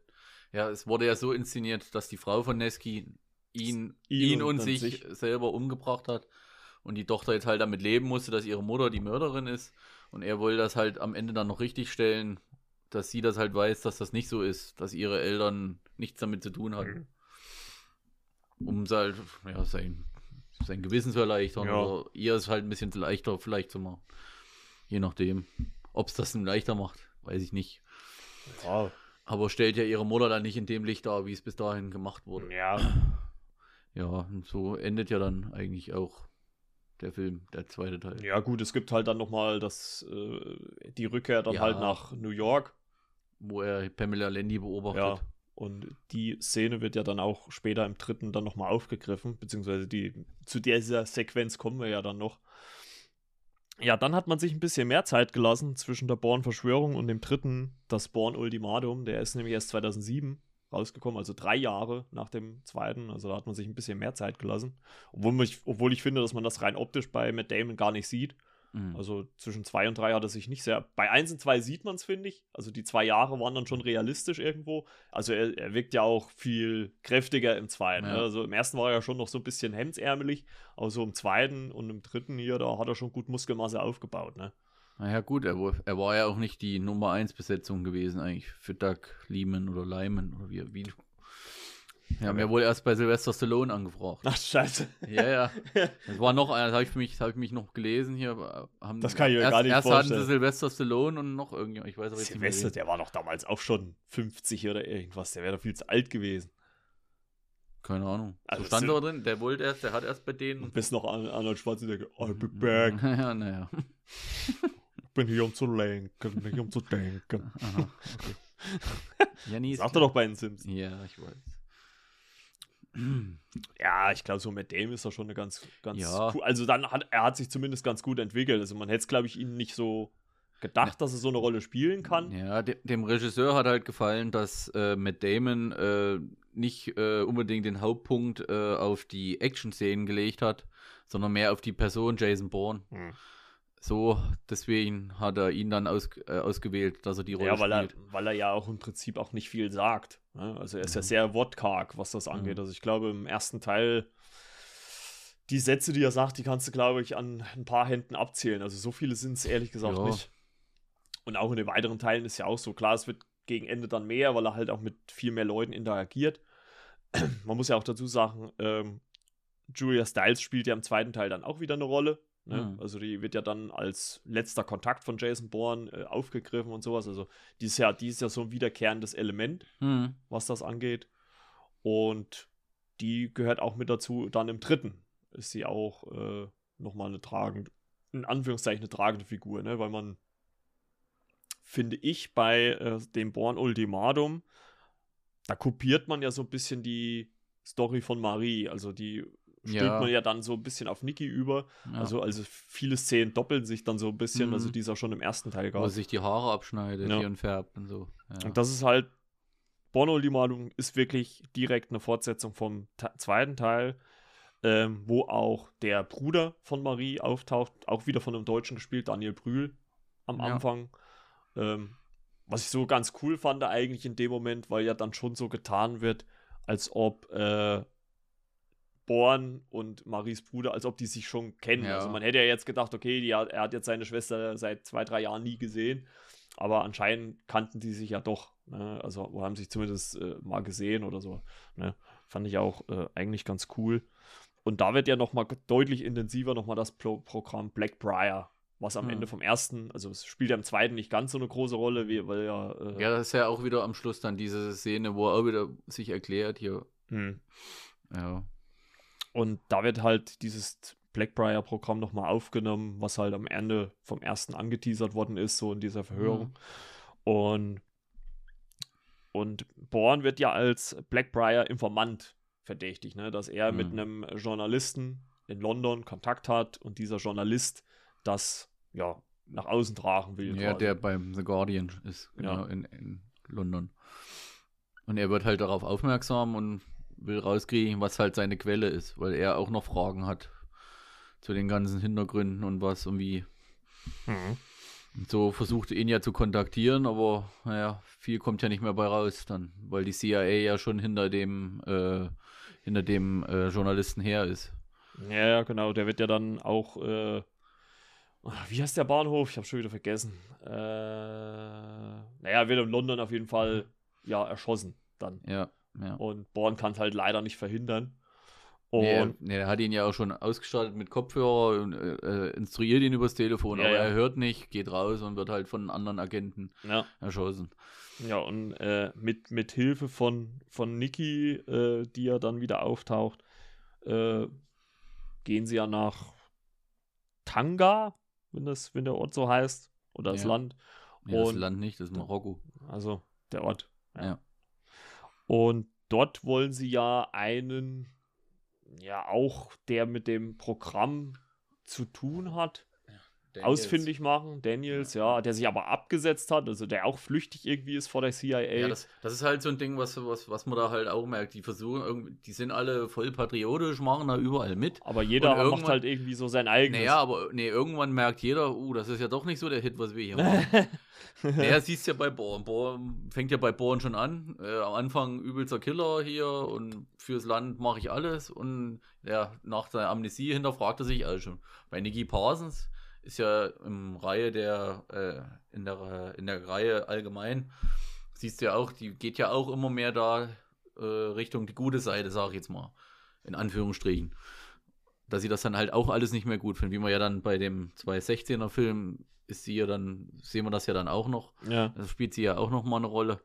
ja, es wurde ja so inszeniert, dass die Frau von Neski ihn,
Ihn
ihn,
und
und sich,
sich.
selber umgebracht hat. Und die Tochter jetzt halt damit leben musste, dass ihre Mutter die Mörderin ist. Und er wollte das halt am Ende dann noch richtig stellen, dass sie das halt weiß, dass das nicht so ist, dass ihre Eltern nichts damit zu tun hatten. Um halt, ja, sein, sein Gewissen zu erleichtern
Ja.
oder ihr es halt ein bisschen leichter vielleicht zu machen. Je nachdem. Ob es das nun leichter macht, weiß ich nicht.
ja,
Aber stellt ja ihre Mutter dann nicht in dem Licht dar, wie es bis dahin gemacht wurde.
ja,
Ja, und so endet ja dann eigentlich auch der Film, der zweite Teil.
ja gut, es gibt halt dann noch mal das, äh, die Rückkehr dann
Ja.
halt nach New York.
Wo er Pamela Landy beobachtet.
Ja. Und die Szene wird ja dann auch später im dritten dann nochmal aufgegriffen, beziehungsweise die, zu dieser Sequenz kommen wir ja dann noch. Ja, dann hat man sich ein bisschen mehr Zeit gelassen zwischen der Born-Verschwörung und dem dritten, das Born-Ultimatum. Der ist nämlich erst 2007 rausgekommen, also drei Jahre nach dem zweiten. Also da hat man sich ein bisschen mehr Zeit gelassen. Obwohl, mich, obwohl ich finde, dass man das rein optisch bei Matt Damon gar nicht sieht.
Mhm.
Also zwischen zwei und drei hat er sich nicht sehr. Bei eins und zwei sieht man es, finde ich. Also die zwei Jahre waren dann schon realistisch irgendwo. Also er, er wirkt ja auch viel kräftiger im zweiten.
Ja.
Ne? Also im ersten war er ja schon noch so ein bisschen hemdsärmelig, aber so im zweiten und im dritten hier, da hat er schon gut Muskelmasse aufgebaut. Ne?
Naja, gut, er, war- er war ja auch nicht die Nummer 1 Besetzung gewesen, eigentlich, für Doug Lehman oder Lyman oder wie. wie. Wir haben ja wohl erst bei Sylvester Stallone angefragt.
Ach, scheiße.
Ja, ja. [LAUGHS] Das war noch einer, das habe ich, mich- das hab ich mich noch gelesen hier. Haben,
Das kann ich mir
erst,
gar nicht
erst
vorstellen.
hatten sie Sylvester Stallone und noch irgendjemand, ich weiß aber jetzt mehr.
der war doch damals auch schon 50 oder irgendwas. Der wäre doch viel zu alt gewesen.
Keine Ahnung.
Also
so stand aber drin, der wollte erst, der hat erst bei denen.
Und bis noch Ar- Arnold Schwarzenegger. I'll be back. [LAUGHS]
ja, naja. [LAUGHS]
Ich bin hier, um zu lenken, nicht um zu denken. [LAUGHS]
Aha, okay. [LAUGHS] Ja, ist
Sagt er doch bei den Sims.
Ja, ich weiß. [CLEARS THROAT]
Ja, ich glaube, so mit dem ist er schon eine ganz, ganz
Ja.
cool. Also dann hat er hat sich zumindest ganz gut entwickelt. Also man hätte es, glaube ich, ihm nicht so gedacht, dass er so eine Rolle spielen kann.
Ja, de dem Regisseur hat halt gefallen, dass äh, Matt Damon äh, nicht äh, unbedingt den Hauptpunkt äh, auf die Action-Szenen gelegt hat, sondern mehr auf die Person Jason Bourne.
Hm.
So, deswegen hat er ihn dann aus, äh, ausgewählt, dass er die Rolle
ja, weil
spielt.
er, weil er ja auch im Prinzip auch nicht viel sagt. Ne? Also er ist ja,
Ja.
sehr wortkarg, was das angeht.
Mhm.
Also ich glaube, im ersten Teil, die Sätze, die er sagt, die kannst du, glaube ich, an ein paar Händen abzählen. Also so viele sind es ehrlich gesagt
Ja.
nicht. Und auch in den weiteren Teilen ist ja auch so. Klar, es wird gegen Ende dann mehr, weil er halt auch mit viel mehr Leuten interagiert. [CLEARS THROAT] Man muss ja auch dazu sagen, ähm, Julia Stiles spielt ja im zweiten Teil dann auch wieder eine Rolle. Ne?
Mhm.
Also die wird ja dann als letzter Kontakt von Jason Bourne äh, aufgegriffen und sowas. Also die ist ja, die ist ja so ein wiederkehrendes Element,
Hm.
was das angeht. Und die gehört auch mit dazu. Dann im dritten ist sie auch äh, nochmal eine tragende, in Anführungszeichen eine tragende Figur, ne? weil man, finde ich, bei äh, dem Born Ultimatum, da kopiert man ja so ein bisschen die Story von Marie. Also die stülpt
Ja.
man ja dann so ein bisschen auf Nikki über.
Ja.
Also, also viele Szenen doppeln sich dann so ein bisschen,
Mhm.
also die es auch schon im ersten Teil
Wo
gab.
er sich die Haare abschneidet
Ja.
hier und färbt und so.
Und das ist halt, Born Ultimatum ist wirklich direkt eine Fortsetzung vom Te zweiten Teil, ähm, wo auch der Bruder von Marie auftaucht, auch wieder von einem Deutschen gespielt, Daniel Brühl am. Anfang. Ähm, was ich so ganz cool fand eigentlich in dem Moment, weil ja dann schon so getan wird, als ob äh, Born und Maries Bruder, als ob die sich schon kennen.
Ja.
Also man hätte ja jetzt gedacht, okay, die, er hat jetzt seine Schwester seit zwei, drei Jahren nie gesehen. Aber anscheinend kannten die sich ja doch. Ne? Also haben sich zumindest äh, mal gesehen oder so. Ne? Fand ich auch äh, eigentlich ganz cool. Und da wird ja noch mal deutlich intensiver noch mal das Pro Programm Blackbriar, was am
Hm.
Ende vom ersten, also es spielt ja im zweiten nicht ganz so eine große Rolle, wie, weil ja, äh,
ja, das ist ja auch wieder am Schluss dann diese Szene, wo er auch wieder sich erklärt hier.
hm.
Ja.
Und da wird halt dieses Blackbriar-Programm nochmal aufgenommen, was halt am Ende vom ersten angeteasert worden ist, so in dieser Verhörung. Und, und Born wird ja als Blackbriar-Informant verdächtigt, ne? dass er mit
Mhm.
einem Journalisten in London Kontakt hat und dieser Journalist das ja nach außen tragen will.
Ja,
quasi.
der beim The Guardian ist, genau,
Ja.
in, in London. Und er wird halt darauf aufmerksam und will rauskriegen, was halt seine Quelle ist, weil er auch noch Fragen hat zu den ganzen Hintergründen und was und wie.
Mhm.
Und so versucht er ihn ja zu kontaktieren, aber naja, viel kommt ja nicht mehr bei raus dann, weil die CIA ja schon hinter dem, äh, hinter dem äh, Journalisten her ist.
Ja, genau. Der wird ja dann auch. Äh, wie heißt der Bahnhof? Ich habe schon wieder vergessen. Äh, naja, er wird in London auf jeden Fall ja erschossen dann.
Ja, ja.
Und Born kann es halt leider nicht verhindern. Und
Nee, er, nee, er hat ihn ja auch schon ausgestattet mit Kopfhörer und äh, äh, instruiert ihn übers Telefon,
Ja,
aber
ja.
er hört nicht, geht raus und wird halt von anderen Agenten
ja,
erschossen.
ja, und äh, mit, mit Hilfe von, von Nikki, äh, die ja dann wieder auftaucht, äh, gehen sie ja nach Tanga, wenn, das, wenn der Ort so heißt. Oder das. Land.
Nee, das
Und-
Land nicht, das ist Marokko.
Also der Ort.
Ja.
Und dort wollen sie ja einen, ja auch der mit dem Programm zu tun hat, ausfindig machen. Daniels, ja. der sich aber abgesetzt hat, also der auch flüchtig irgendwie ist vor der CIA.
Ja, das, das ist halt so ein Ding, was, was, was man da halt auch merkt. Die versuchen irgendwie, die sind alle voll patriotisch, machen da überall mit.
aber jeder macht halt irgendwie so sein eigenes.
Naja, aber nee, irgendwann merkt jeder, uh, das ist ja doch nicht so der Hit, was wir hier machen. [LAUGHS] naja, siehst ja bei Born. Born fängt ja bei Born schon an. Äh, am Anfang übelster Killer hier und fürs Land mache ich alles. Und ja, nach der Amnesie hinterfragt er sich also schon. Bei Nicky Parsons ist ja im Reihe der, äh, in der, in der Reihe allgemein, siehst du ja auch, die geht ja auch immer mehr da äh, Richtung die gute Seite, sag ich jetzt mal. In Anführungsstrichen dass sie das dann halt auch alles nicht mehr gut finden. Wie man ja dann bei dem 216er Film ist sie ja dann, sehen wir das ja dann auch noch.
ja.
Da spielt sie ja auch noch mal eine Rolle.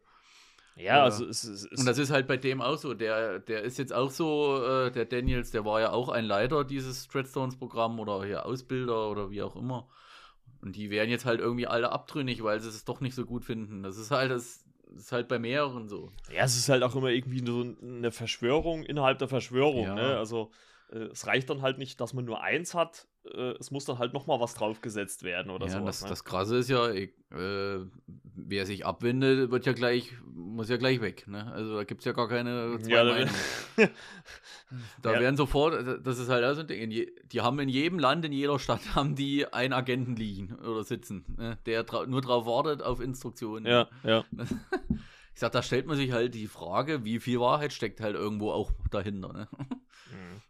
Ja, also es, es, es
Und das ist halt bei dem auch so. Der, der ist jetzt auch so, äh, der Daniels, der war ja auch ein Leiter dieses Treadstones-Programm oder hier Ausbilder oder wie auch immer. Und die werden jetzt halt irgendwie alle abtrünnig, weil sie es doch nicht so gut finden. Das ist halt das, das ist halt bei mehreren so.
Ja, es ist halt auch immer irgendwie so eine Verschwörung innerhalb der Verschwörung.
Ja.
Ne? Also äh, es reicht dann halt nicht, dass man nur eins hat. Äh, es muss dann halt noch mal was draufgesetzt werden oder
ja,
so.
das,
ne?
das Krasse ist ja, ich, äh, wer sich abwendet, wird ja gleich, muss ja gleich weg. Ne? Also da gibt es ja gar keine zwei
Ja, da-
Meinungen. [LAUGHS] Da
Ja.
werden sofort, das ist halt auch so ein Ding, je, die haben in jedem Land, in jeder Stadt, [LAUGHS] haben die einen Agenten liegen oder sitzen, ne? der nur drauf wartet auf Instruktionen.
Ja, ja. [LAUGHS]
Ich sag, da stellt man sich halt die Frage, wie viel Wahrheit steckt halt irgendwo auch dahinter. Ne? Ist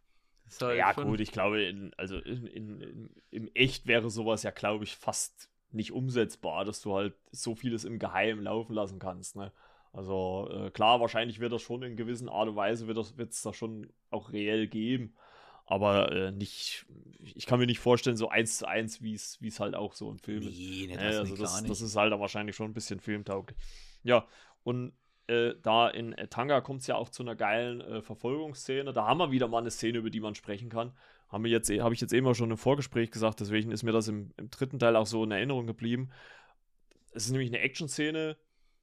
halt
Ja, gut, ich glaube, in, also in, in, im Echt wäre sowas ja, glaube ich, fast nicht umsetzbar, dass du halt so vieles im Geheimen laufen lassen kannst. Ne? Also äh, klar, wahrscheinlich wird das schon in gewissen Art und Weise, wird es da schon auch reell geben. Aber äh, nicht, ich kann mir nicht vorstellen, so eins zu eins, wie es halt auch so im Film ist.
Nee, ne,
Ja,
das,
also
nee, klar
das,
nicht.
das ist halt wahrscheinlich schon ein bisschen filmtauglich. Ja, und äh, da in äh, Tanga kommt es ja auch zu einer geilen äh, Verfolgungsszene. Da haben wir wieder mal eine Szene, über die man sprechen kann. Eh- habe ich jetzt eben auch schon im Vorgespräch gesagt, deswegen ist mir das im, im dritten Teil auch so in Erinnerung geblieben. Es ist nämlich eine Action-Szene,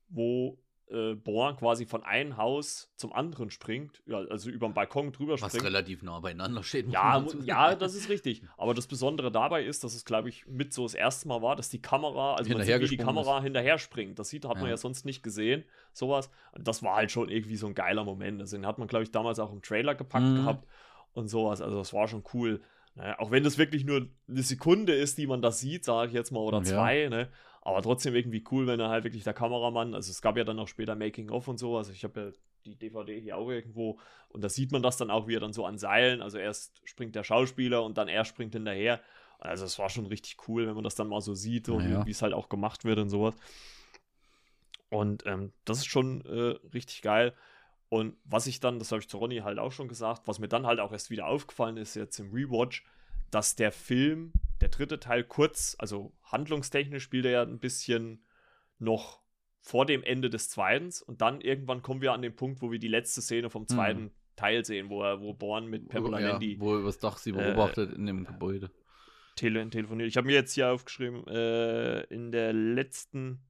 wo äh, Bourne quasi von einem Haus zum anderen springt, ja, also über den Balkon drüber
Was
springt.
relativ nah beieinander steht.
Ja, ja, das ist richtig. Aber das Besondere dabei ist, dass es, glaube ich, mit so das erste Mal war, dass die Kamera, also man sieht, wie die Kamera hinterher springt. Das sieht, hat man
Ja.
sonst nicht gesehen, sowas. Das war halt schon irgendwie so ein geiler Moment. Also den hat man, glaube ich, damals auch im Trailer gepackt
Mhm.
gehabt und sowas. Also das war schon cool. Naja, auch wenn das wirklich nur eine Sekunde ist, die man das sieht, sage ich jetzt mal, oder
Ja.
zwei, ne? Aber trotzdem irgendwie cool, wenn er halt wirklich der Kameramann, also es gab ja dann auch später Making-of und sowas. Ich habe ja die DVD hier auch irgendwo und da sieht man das dann auch, wie er dann so an Seilen, also erst springt der Schauspieler und dann er springt hinterher. Also es war schon richtig cool, wenn man das dann mal so sieht, so
Ja.
wie wie es halt auch gemacht wird und sowas. Und ähm, das ist schon äh, richtig geil. Und was ich dann, das habe ich zu Ronny halt auch schon gesagt, was mir dann halt auch erst wieder aufgefallen ist, jetzt im Rewatch, dass der Film, der dritte Teil kurz, also handlungstechnisch spielt er ja ein bisschen noch vor dem Ende des zweiten und dann irgendwann kommen wir an den Punkt, wo wir die letzte Szene vom zweiten Teil sehen, wo er, wo Born mit Pamela
Mhm. ja,
Landy
Wo er übers Dach sie
Äh,
beobachtet in dem Gebäude.
tele telefoniert. Ich habe mir jetzt hier aufgeschrieben, äh, in der letzten,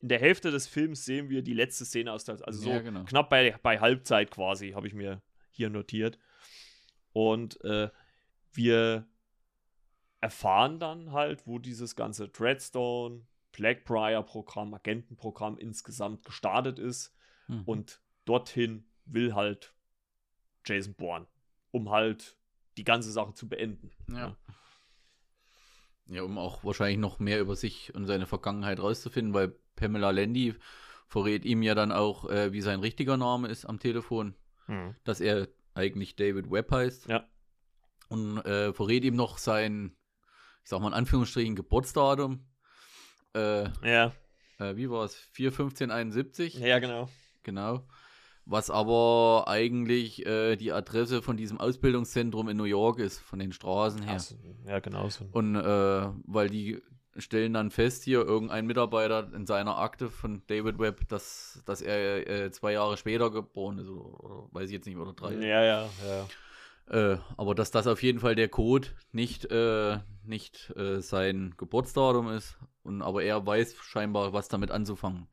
in der Hälfte des Films sehen wir die letzte Szene aus der, also so
Ja, genau.
knapp bei, bei Halbzeit quasi, habe ich mir hier notiert. Und äh, wir erfahren dann halt, wo dieses ganze Dreadstone, Blackbriar-Programm, Agentenprogramm insgesamt gestartet ist.
Mhm.
Und dorthin will halt Jason Bourne, um halt die ganze Sache zu beenden.
Ja. Ja, um auch wahrscheinlich noch mehr über sich und seine Vergangenheit rauszufinden, weil Pamela Landy verrät ihm ja dann auch, äh, wie sein richtiger Name ist am Telefon,
Mhm.
dass er eigentlich David Webb heißt.
Ja.
Und äh, verrät ihm noch sein, ich sag mal in Anführungsstrichen, Geburtsdatum. Äh,
Ja,
äh, wie war es? 4.15.71?
ja, genau.
Genau. Was aber eigentlich äh, die Adresse von diesem Ausbildungszentrum in New York ist, von den Straßen her.
Also, ja, genau so.
Und äh, weil die stellen dann fest hier, irgendein Mitarbeiter in seiner Akte von David Webb, dass, dass er äh, zwei Jahre später geboren ist, oder, oder weiß ich jetzt nicht, oder drei.
Ja, ja, ja.
Äh, aber dass das auf jeden Fall der Code nicht, äh, nicht äh, sein Geburtsdatum ist. Und aber er weiß scheinbar, was damit anzufangen.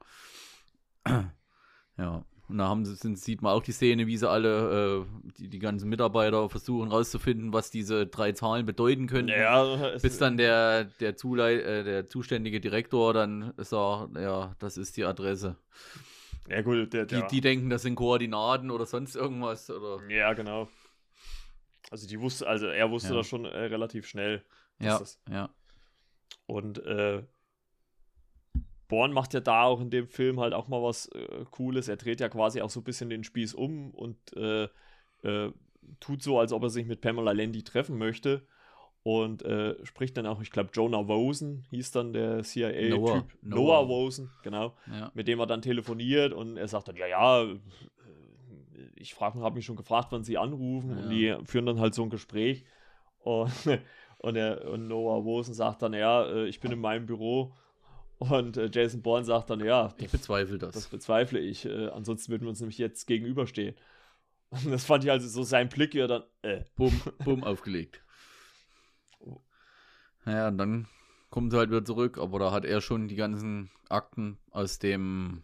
[CLEARS THROAT] ja. Und da haben sind, sieht man auch die Szene, wie sie alle, äh, die, die ganzen Mitarbeiter versuchen rauszufinden, was diese drei Zahlen bedeuten können.
Ja, es-
Bis dann der, der, Zulei äh, der zuständige Direktor dann sagt, ja, das ist die Adresse.
ja gut, der,
Die,
der,
die denken, das sind Koordinaten oder sonst irgendwas. Oder,
ja, genau. Also die wusste, also er wusste
Ja.
das schon äh, relativ schnell.
ja,
das-
ja.
Und äh, Born macht ja da auch in dem Film halt auch mal was äh, Cooles. Er dreht ja quasi auch so ein bisschen den Spieß um und äh, äh, tut so, als ob er sich mit Pamela Landy treffen möchte. Und äh, spricht dann auch, ich glaube, Jonah Wosen hieß dann der CIA-Typ.
Noah.
Noah
Noah.
Wosen, genau.
ja.
mit dem er dann telefoniert und er sagt dann, ja, ja, ich habe mich schon gefragt, wann sie anrufen und die führen dann halt so ein Gespräch und, [LAUGHS] und, er, und Noah Wosen sagt dann, ja, äh, ich bin in meinem Büro und äh, Jason Bourne sagt dann, ja,
Ich bezweifle das.
das bezweifle ich, äh, ansonsten würden wir uns nämlich jetzt gegenüberstehen. [LAUGHS] Und das fand ich also so sein Blick, er dann, äh,
Bumm, [LAUGHS] bumm, aufgelegt. Ja, und dann kommt sie halt wieder zurück, aber da hat er schon die ganzen Akten aus dem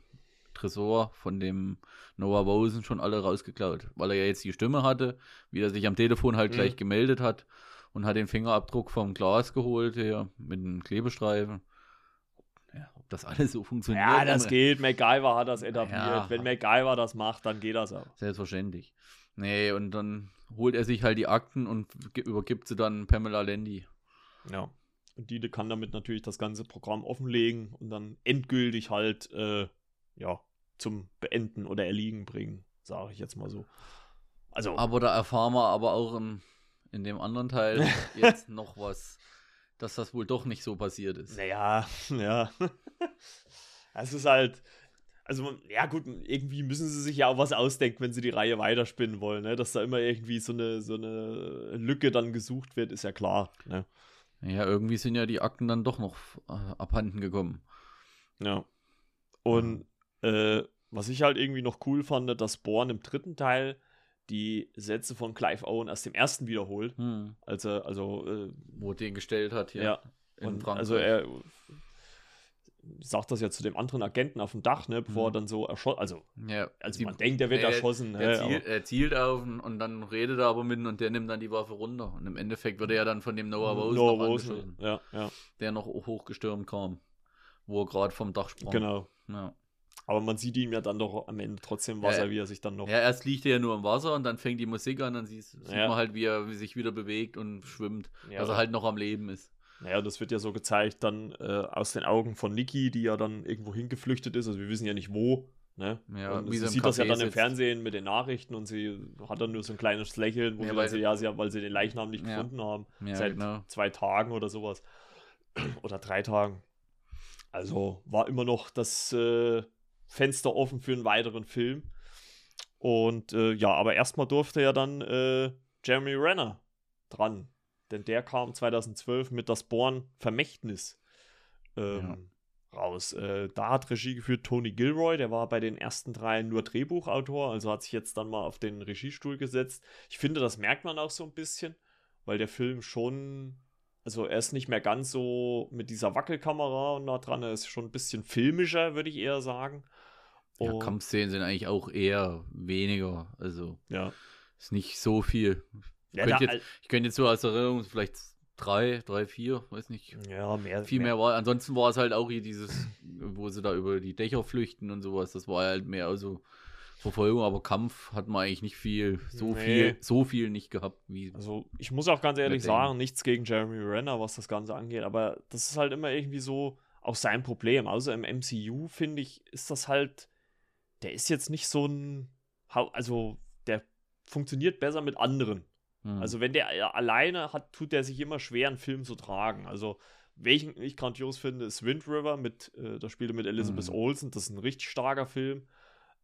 Tresor von dem Noah Wosen schon alle rausgeklaut, weil er ja jetzt die Stimme hatte, wie er sich am Telefon halt
Mhm.
gleich gemeldet hat und hat den Fingerabdruck vom Glas geholt hier mit einem Klebestreifen. Ja, ob das alles so funktioniert.
Ja, das
aber-
geht. MacGyver hat das etabliert.
Ja.
Wenn MacGyver das macht, dann geht das auch.
Selbstverständlich. Nee, und dann holt er sich halt die Akten und übergibt sie dann Pamela Landy.
Ja. Und die kann damit natürlich das ganze Programm offenlegen und dann endgültig halt, äh, ja, zum Beenden oder Erliegen bringen, sage ich jetzt mal so. Also,
Aber da erfahren wir aber auch in, in dem anderen Teil [LAUGHS] jetzt noch was, dass das wohl doch nicht so passiert ist.
naja, [LAUGHS] ja. Es ist halt, also, ja gut, irgendwie müssen sie sich ja auch was ausdenken, wenn sie die Reihe weiterspinnen wollen, ne? Dass da immer irgendwie so eine, so eine Lücke dann gesucht wird, ist ja klar, ne?
Ja, irgendwie sind ja die Akten dann doch noch äh, abhanden gekommen.
Ja. Und äh, was ich halt irgendwie noch cool fand, dass Born im dritten Teil die Sätze von Clive Owen erst im ersten wiederholt.
Hm.
Als er, also, äh,
Wo den gestellt hat hier
ja.
in
und
Frankreich.
also er sagt das ja zu dem anderen Agenten auf dem Dach, ne, bevor er
Mhm.
dann so erschossen, also,
ja,
also
die-
man denkt, er wird
er-
erschossen.
er,
ne,
zielt, er zielt auf ihn und dann redet er aber mit ihm und der nimmt dann die Waffe runter. Und im Endeffekt wird er ja dann von dem Noah Rose
Noah
noch
Rosen,
angeschossen,
Ja, ja,
der noch hochgestürmt kam, wo er gerade vom Dach sprang.
genau.
Ja.
Aber man sieht ihm ja dann doch am Ende trotzdem Wasser,
Ja.
wie er sich dann noch.
ja, erst liegt er ja nur im Wasser und dann fängt die Musik an, dann sieht
Ja.
man halt, wie er sich wieder bewegt und schwimmt,
Ja,
dass er halt noch am Leben ist.
Naja, das wird ja so gezeigt dann äh, aus den Augen von Niki, die ja dann irgendwo hingeflüchtet ist. Also wir wissen ja nicht wo. Ne?
Ja,
und sie
sie im
sieht das ja
Café
dann im
sitzt.
Fernsehen mit den Nachrichten und sie hat dann nur so ein kleines Lächeln, wo
Ja,
sie
weil sie-
ja, sie, weil sie den Leichnam nicht
Ja.
gefunden haben.
Ja,
Seit
genau.
zwei Tagen oder sowas. [CLEARS THROAT] oder drei Tagen. Also war immer noch das äh, Fenster offen für einen weiteren Film. Und äh, ja, aber erstmal durfte ja dann äh, Jeremy Renner dran. Denn der kam 2012 mit das Born-Vermächtnis ähm, raus. Äh, da hat Regie geführt Tony Gilroy, der war bei den ersten drei nur Drehbuchautor, also hat sich jetzt dann mal auf den Regiestuhl gesetzt. Ich finde, das merkt man auch so ein bisschen, weil der Film schon, also er ist nicht mehr ganz so mit dieser Wackelkamera und da dran, er ist schon ein bisschen filmischer, würde ich eher sagen.
Ja,
Und-
Kampfszenen sind eigentlich auch eher weniger. Also
ja.
ist nicht so viel.
Ja,
Könnt
da,
jetzt- Ich könnte jetzt so aus Erinnerung vielleicht drei, drei, vier, weiß nicht.
ja, mehr.
Viel mehr war. Ansonsten war es halt auch hier dieses, wo sie da über die Dächer flüchten und sowas. Das war halt mehr also Verfolgung, aber Kampf hat man eigentlich nicht viel, so
Nee.
viel, so viel nicht gehabt wie.
Also, ich muss auch ganz ehrlich
Mit dem-
sagen, nichts gegen Jeremy Renner, was das Ganze angeht, aber das ist halt immer irgendwie so auch sein Problem. Also im MCU, finde ich, ist das halt, der ist jetzt nicht so ein, also der funktioniert besser mit anderen.
Hm.
Also wenn der alleine hat, tut der sich immer schwer, einen Film zu tragen. Also welchen ich grandios finde, ist Wind River mit, äh, da spielt er mit Elizabeth
Mhm.
Olsen, das ist ein richtig starker Film.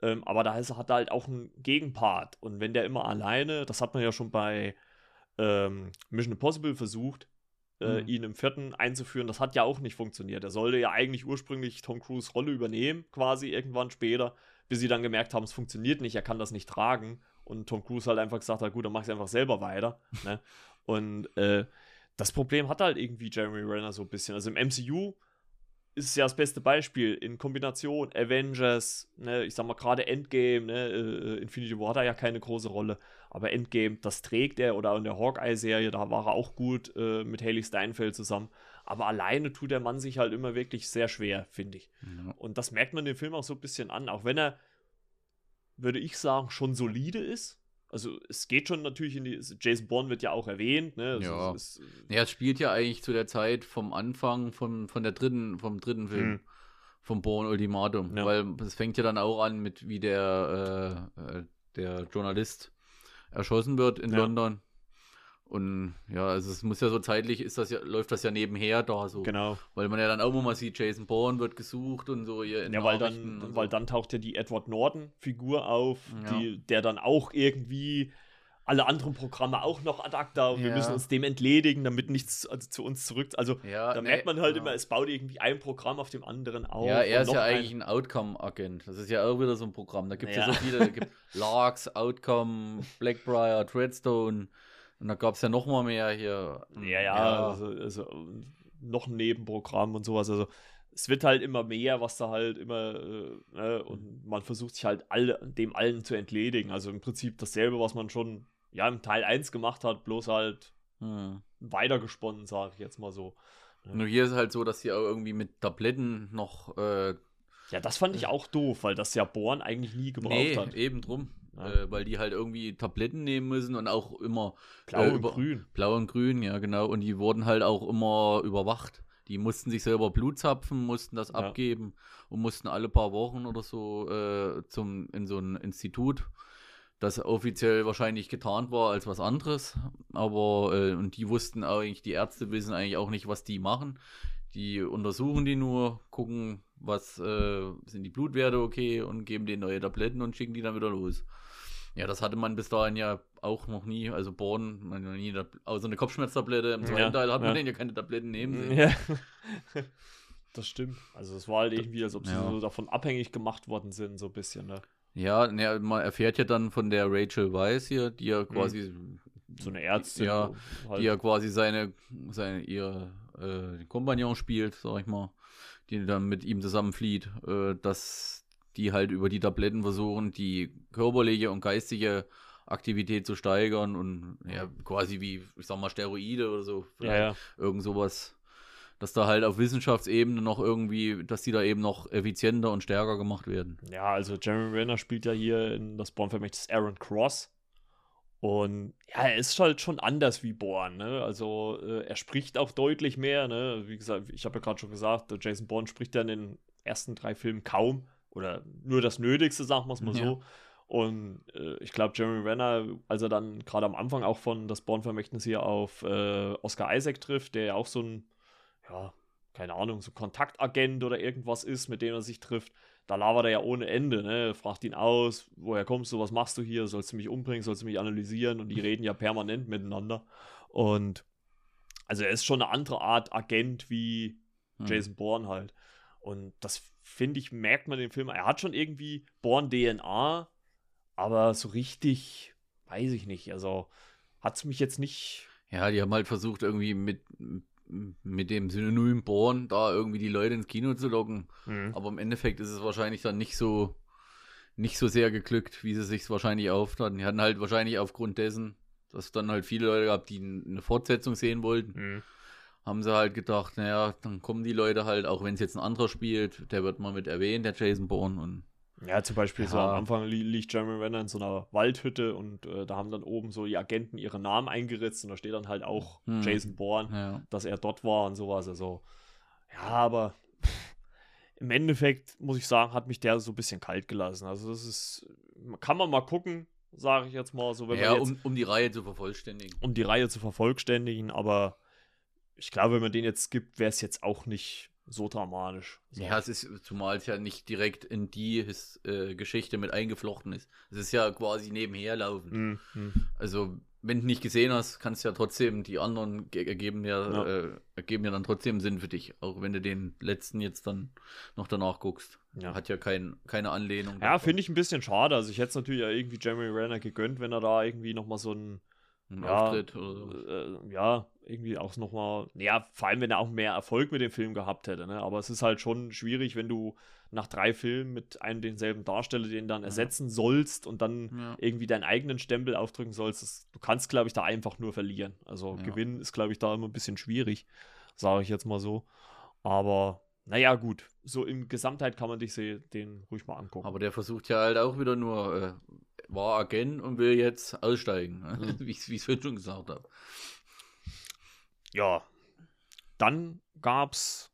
Ähm, aber da ist, hat er halt auch einen Gegenpart. Und wenn der immer alleine, das hat man ja schon bei ähm, Mission Impossible versucht, äh,
Mhm.
ihn im vierten einzuführen, das hat ja auch nicht funktioniert. Er sollte ja eigentlich ursprünglich Tom Cruise Rolle übernehmen, quasi irgendwann später, bis sie dann gemerkt haben, es funktioniert nicht, er kann das nicht tragen. Und Tom Cruise halt einfach gesagt hat, gut, dann mach ich einfach selber weiter. ne? [LAUGHS] Und äh, das Problem hat halt irgendwie Jeremy Renner so ein bisschen. Also im MCU ist ja das beste Beispiel in Kombination Avengers, ne, ich sag mal gerade Endgame, ne, äh, Infinity War hat er ja keine große Rolle, aber Endgame, das trägt er oder in der Hawkeye-Serie, da war er auch gut äh, mit Haley Steinfeld zusammen. Aber alleine tut der Mann sich halt immer wirklich sehr schwer, finde ich.
Ja.
Und das merkt man dem Film auch so ein bisschen an, auch wenn er, würde ich sagen, schon solide ist. Also es geht schon natürlich in die. Jason Bourne wird ja auch erwähnt, ne? Also
Ja.
es ist,
Ja, es spielt ja eigentlich zu der Zeit vom Anfang von, von der dritten, vom dritten Film.
Mhm.
Vom Born Ultimatum.
Ja.
Weil es fängt ja dann auch an mit, wie der, äh, äh, der Journalist erschossen wird in
Ja.
London. Und ja, also es muss ja so zeitlich, ist das ja, läuft das ja nebenher da so.
genau.
Weil man ja dann auch mal sieht, Jason Bourne wird gesucht und so in
Ja, weil dann,
und
weil
so.
dann taucht ja die Edward Norton-Figur auf,
Ja.
die, der dann auch irgendwie alle anderen Programme auch noch ad acta und wir
Ja.
müssen uns dem entledigen, damit nichts also zu uns zurück. Also
ja,
da merkt man halt
ja.
immer, es baut irgendwie ein Programm auf dem anderen auf.
Ja, er ist ja
ein-
eigentlich ein Outcome-Agent. Das ist ja auch wieder so ein Programm. Da gibt es ja.
Ja.
so viele. Da gibt [LAUGHS] Larks, Outcome, Blackbriar, Treadstone. Und da gab es ja noch mal mehr hier.
Ja, ja, Also, also noch ein Nebenprogramm und sowas. Also es wird halt immer mehr, was da halt immer, äh, ne, und man versucht sich halt alle, dem allen zu entledigen. Also im Prinzip dasselbe, was man schon ja im Teil 1 gemacht hat, bloß halt
Hm.
weitergesponnen, sage ich jetzt mal so.
Nur hier ist es halt so, dass sie auch irgendwie mit Tabletten noch. Äh,
Ja, das fand ich auch doof, weil das ja Born eigentlich nie gebraucht
nee,
hat.
eben drum.
Ja.
Äh, weil die halt irgendwie Tabletten nehmen müssen und auch immer
Blau
äh,
und
über-
grün.
Blau und grün, ja, genau. Und die wurden halt auch immer überwacht. Die mussten sich selber Blut zapfen, mussten das
Ja.
abgeben und mussten alle paar Wochen oder so äh, zum, in so ein Institut, das offiziell wahrscheinlich getarnt war als was anderes. Aber, äh, und die wussten eigentlich, die Ärzte wissen eigentlich auch nicht, was die machen. Die untersuchen die nur, gucken, was äh, sind die Blutwerte okay und geben denen neue Tabletten und schicken die dann wieder los. Ja, das hatte man bis dahin ja auch noch nie. Also Born, man hat noch nie, außer eine Kopfschmerztablette. Im zweiten
Ja,
Teil hat man
ja.
denen ja keine Tabletten nehmen sehen.
Ja. [LAUGHS] Das stimmt. Also es war halt irgendwie, als ob sie
Ja.
so davon abhängig gemacht worden sind, so ein bisschen, ne?
Ja, ne, man erfährt ja dann von der Rachel Weisz hier, die ja quasi,
So eine Ärztin.
Ja,
halt.
die ja quasi seine, seine ihr äh, Kompagnon spielt, sag ich mal, die dann mit ihm zusammenflieht, äh, dass die halt über die Tabletten versuchen, die körperliche und geistige Aktivität zu steigern und ja, quasi wie, ich sag mal, Steroide oder so.
ja, ja.
irgend sowas, dass da halt auf Wissenschaftsebene noch irgendwie, dass die da eben noch effizienter und stärker gemacht werden.
Ja, also Jeremy Renner spielt ja hier in das Born-Vermächtnis Aaron Cross. Und ja, er ist halt schon anders wie Bourne, ne? Also äh, er spricht auch deutlich mehr, ne? Wie gesagt, ich habe ja gerade schon gesagt, Jason Bourne spricht ja in den ersten drei Filmen kaum oder nur das Nötigste, sagen wir es mal
Ja.
so. Und äh, ich glaube, Jeremy Renner, als er dann gerade am Anfang auch von das Born-Vermächtnis hier auf äh, Oscar Isaac trifft, der ja auch so ein, ja, keine Ahnung, so Kontaktagent oder irgendwas ist, mit dem er sich trifft, da labert er ja ohne Ende, ne? Fragt ihn aus, woher kommst du, was machst du hier, sollst du mich umbringen, sollst du mich analysieren und die [LAUGHS] reden ja permanent miteinander. Und also er ist schon eine andere Art Agent wie
Hm.
Jason Bourne halt. Und das finde ich, merkt man den Film. Er hat schon irgendwie Bourne-DNA, aber so richtig, weiß ich nicht. Also hat es mich jetzt nicht.
Ja, die haben halt versucht, irgendwie mit, mit dem Synonym Born da irgendwie die Leute ins Kino zu locken. Aber im Endeffekt ist es wahrscheinlich dann nicht so, nicht so sehr geglückt, wie sie sich wahrscheinlich auftaten. Die hatten halt wahrscheinlich aufgrund dessen, dass es dann halt viele Leute gab, die eine Fortsetzung sehen wollten,
Mhm.
haben sie halt gedacht, naja, dann kommen die Leute halt, auch wenn es jetzt ein anderer spielt, der wird mal mit erwähnt, der Jason Bourne und
Ja, zum Beispiel so
Ja.
am Anfang li liegt Jeremy Renner in so einer Waldhütte und äh, da haben dann oben so die Agenten ihre Namen eingeritzt und da steht dann halt auch
Hm.
Jason Bourne,
ja.
dass er dort war und sowas. Also, ja, aber pff, [LAUGHS] im Endeffekt muss ich sagen, hat mich der so ein bisschen kalt gelassen. Also, das ist, kann man mal gucken, sage ich jetzt mal, so wenn
ja,
man jetzt,
um, um die Reihe zu vervollständigen.
um die Reihe zu vervollständigen, aber ich glaube, wenn man den jetzt gibt, wäre es jetzt auch nicht so dramatisch. So.
Ja, es ist, zumal es ja nicht direkt in die His, äh, Geschichte mit eingeflochten ist. Es ist ja quasi nebenher laufend.
Mhm. mhm.
Also, wenn du nicht gesehen hast, kannst du ja trotzdem, die anderen ge- ergeben ja,
Ja.
Äh, ergeben ja dann trotzdem Sinn für dich. Auch wenn du den letzten jetzt dann noch danach guckst.
Ja.
Hat ja kein, keine Anlehnung.
Ja, finde ich ein bisschen schade. Also ich hätte es natürlich ja irgendwie Jeremy Renner gegönnt, wenn er da irgendwie nochmal so ein,
Ein
ja,
Auftritt oder
äh, ja, irgendwie auch nochmal, ja, vor allem wenn er auch mehr Erfolg mit dem Film gehabt hätte, ne? Aber es ist halt schon schwierig, wenn du nach drei Filmen mit einem denselben Darsteller den dann ersetzen sollst und dann
Ja.
irgendwie deinen eigenen Stempel aufdrücken sollst. Das, du kannst, glaube ich, da einfach nur verlieren. Also
Ja.
gewinnen ist, glaube ich, da immer ein bisschen schwierig, sage ich jetzt mal so. Aber naja, gut. So in Gesamtheit kann man dich den ruhig mal angucken.
Aber der versucht ja halt auch wieder nur, äh, war Agent und will jetzt aussteigen.
Mhm.
wie ich es schon gesagt habe.
Ja. Dann gab's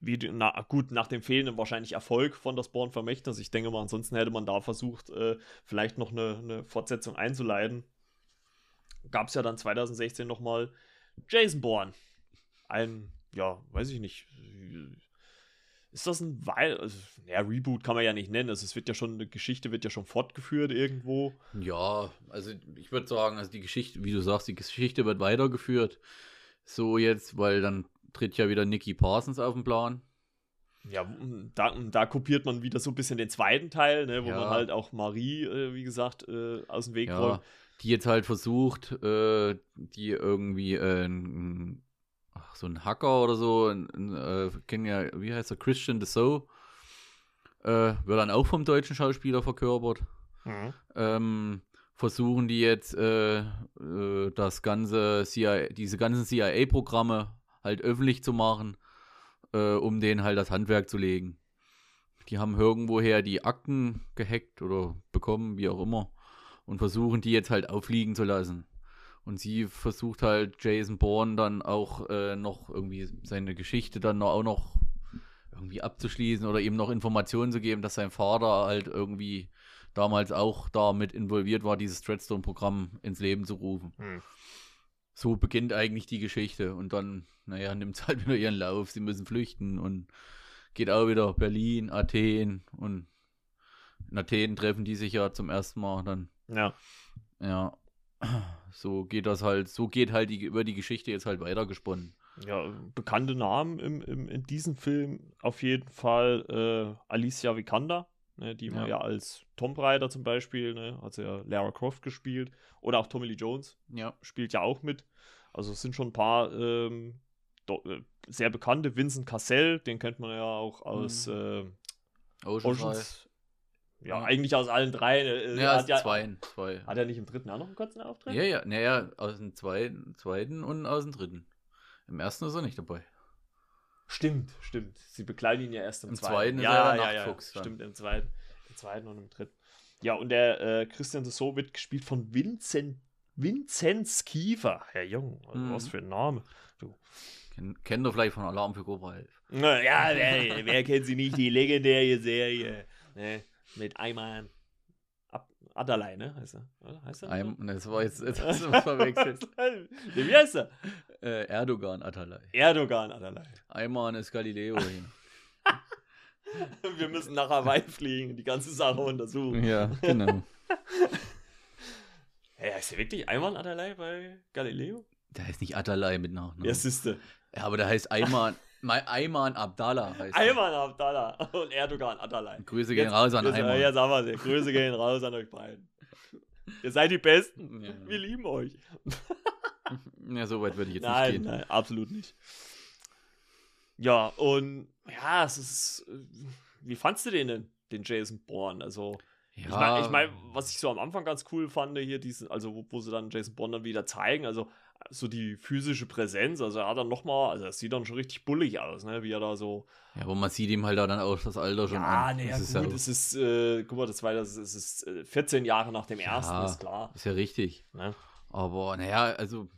wie na gut, nach dem fehlenden wahrscheinlich Erfolg von das Born Vermächtnis. Ich denke mal, ansonsten hätte man da versucht, äh, vielleicht noch eine, eine Fortsetzung einzuleiten. Gab es ja dann 2016 nochmal Jason Bourne. Ein, ja, weiß ich nicht. Ist das ein Weil, also, ja, Reboot kann man ja nicht nennen. Also es wird ja schon, eine Geschichte wird ja schon fortgeführt irgendwo.
Ja, also ich würde sagen, also die Geschichte, wie du sagst, die Geschichte wird weitergeführt. So jetzt, weil dann tritt ja wieder Nicky Parsons auf den Plan.
Ja, da, da kopiert man wieder so ein bisschen den zweiten Teil, ne, wo
Ja.
man halt auch Marie, äh, wie gesagt, äh, aus dem Weg
Ja,
räumt.
die jetzt halt versucht, äh, die irgendwie äh, so ein Hacker oder so, ein, ein, äh, kennen ja, wie heißt er, Christian Deso, äh, wird dann auch vom deutschen Schauspieler verkörpert.
Mhm.
ähm, versuchen die jetzt äh, äh, das ganze CIA, diese ganzen CIA-Programme halt öffentlich zu machen, äh, um denen halt das Handwerk zu legen. Die haben irgendwoher die Akten gehackt oder bekommen, wie auch immer, und versuchen die jetzt halt auffliegen zu lassen. Und sie versucht halt Jason Bourne dann auch äh, noch irgendwie seine Geschichte dann auch noch irgendwie abzuschließen oder ihm noch Informationen zu geben, dass sein Vater halt irgendwie damals auch damit involviert war, dieses Treadstone-Programm ins Leben zu rufen.
Hm.
So beginnt eigentlich die Geschichte und dann, naja, [LAUGHS] nimmt es halt wieder ihren Lauf. Sie müssen flüchten und geht auch wieder Berlin, Athen und in Athen treffen die sich ja zum ersten Mal dann.
Ja.
Ja, so geht das halt, so geht halt die, über die Geschichte jetzt halt weitergesponnen.
Ja, bekannte Namen im, im, in diesem Film auf jeden Fall äh, Alicia Vikander, ne, die man
Ja.
ja als Tomb Raider zum Beispiel, ne, hat sie ja Lara Croft gespielt. Oder auch Tommy Lee Jones
Ja.
spielt ja auch mit. Also es sind schon ein paar ähm, do, äh, sehr bekannte. Vincent Cassell, den kennt man ja auch aus äh,
Ocean
Oceans. Ja,
Ja.
eigentlich aus allen drei. Äh,
Ja, aus
ja
zwei, zwei.
hat er nicht im dritten auch noch einen kurzen Auftritt?
Ja, ja, naja, aus dem zweiten, zweiten und aus dem dritten. Im ersten ist er nicht dabei.
Stimmt, stimmt. Sie bekleiden ihn ja erst im,
Im
zweiten.
zweiten
ja, ja, ja,
Nachtfuchs dann.
Stimmt, im zweiten, im zweiten und im dritten. Ja, und der äh, Christian Dessau wird gespielt von Vincent, Vinzenz Kiefer. Herr Jung,
Mhm.
was für ein Name.
Ken, kennt ihr vielleicht von Alarm für Cobra 11.
Na, Ja, wer, wer kennt sie nicht? Die legendäre Serie. [LAUGHS] Ne? Mit Ab- Adalai, ne? Heißt er? Heißt er?
Einem, das war jetzt, was [LAUGHS] verwechselt.
Wie heißt er?
äh, Erdogan Atalay.
Erdogan Adalai.
Ayman ist Galileo. hin. [LAUGHS]
Wir müssen nach Hawaii fliegen, die ganze Sache untersuchen.
ja, genau. [LAUGHS]
Hey, heißt der wirklich Ayman Adalai bei Galileo?
Der heißt nicht Atalay mit Nachnamen.
Ja, siehste.
Ja, aber der heißt Ayman, Mai- Ayman Abdallah heißt er.
Ayman Abdallah [LAUGHS] und Erdogan Adalai.
Grüße gehen raus an
jetzt,
Ayman.
Jetzt haben wir Grüße gehen raus an euch beiden. Ihr seid die Besten.
Ja.
Wir lieben euch. [LAUGHS]
Ja, so weit würde ich jetzt
nein,
nicht gehen.
nein, absolut nicht. Ja, und ja, es ist. Wie fandst du den denn, den Jason Bourne? Also,
Ja,
ich meine, ich mein, was ich so am Anfang ganz cool fand, hier, diesen, also wo, wo sie dann Jason Bourne dann wieder zeigen, also so die physische Präsenz, also er hat dann nochmal, also es sieht dann schon richtig bullig aus, ne, wie er da so.
ja, aber man sieht ihm halt dann auch das Alter schon
Ja,
an.
naja,
das ist
gut,
ja,
es ist, äh, guck mal, das war das, es ist äh, 14 Jahre nach dem ersten,
Ja.
ist klar.
ist ja richtig.
Ne?
Aber naja, also,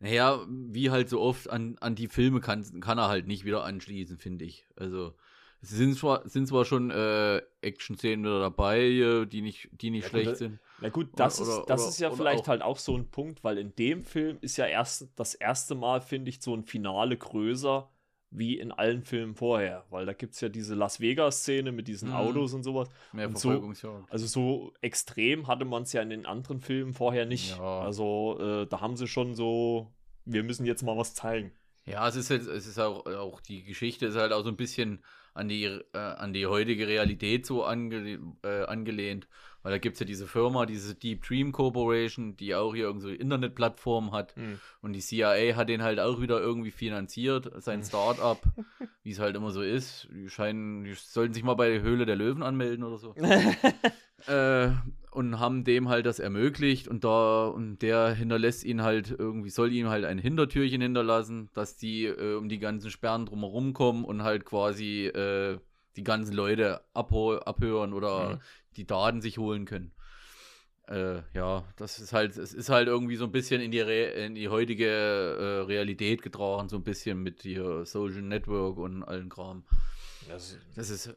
naja, wie halt so oft an, an die Filme kann, kann er halt nicht wieder anschließen, finde ich. Also, es sind zwar, sind zwar schon äh, Action-Szenen wieder dabei, äh, die nicht, die nicht
Ja,
schlecht sind.
Na gut, das,
Oder-
ist, das
oder-
ist ja vielleicht
auch-
halt auch so ein Punkt, weil in dem Film ist ja erst das erste Mal, finde ich, so ein Finale größer wie in allen Filmen vorher. Weil da gibt es ja diese Las Vegas-Szene mit diesen
Mhm.
Autos und sowas.
Mehr
und so-. Also so extrem hatte man es ja in den anderen Filmen vorher nicht.
Ja.
Also äh, da haben sie schon so, wir müssen jetzt mal was zeigen.
Ja, es ist jetzt, es ist auch, auch die Geschichte ist halt auch so ein bisschen an die, äh, an die heutige Realität so ange, äh, angelehnt. Weil da gibt es ja diese Firma, diese Deep Dream Corporation, die auch hier irgend so Internetplattform hat.
Hm.
Und die CIA hat den halt auch wieder irgendwie finanziert, sein
Hm.
Start-up, [LAUGHS] wie es halt immer so ist. Die scheinen, die sollten sich mal bei der Höhle der Löwen anmelden oder so. [LAUGHS] äh, und haben dem halt das ermöglicht und da und der hinterlässt ihn halt irgendwie soll ihm halt ein Hintertürchen hinterlassen, dass die äh, um die ganzen Sperren drumherum kommen und halt quasi äh, die ganzen Leute abhören oder
Mhm.
Die Daten sich holen können. Äh, ja, das ist halt, es ist halt irgendwie so ein bisschen in die, Re in die heutige äh, Realität getragen, so ein bisschen mit hier Social Network und allen Kram.
Das,
Das ist,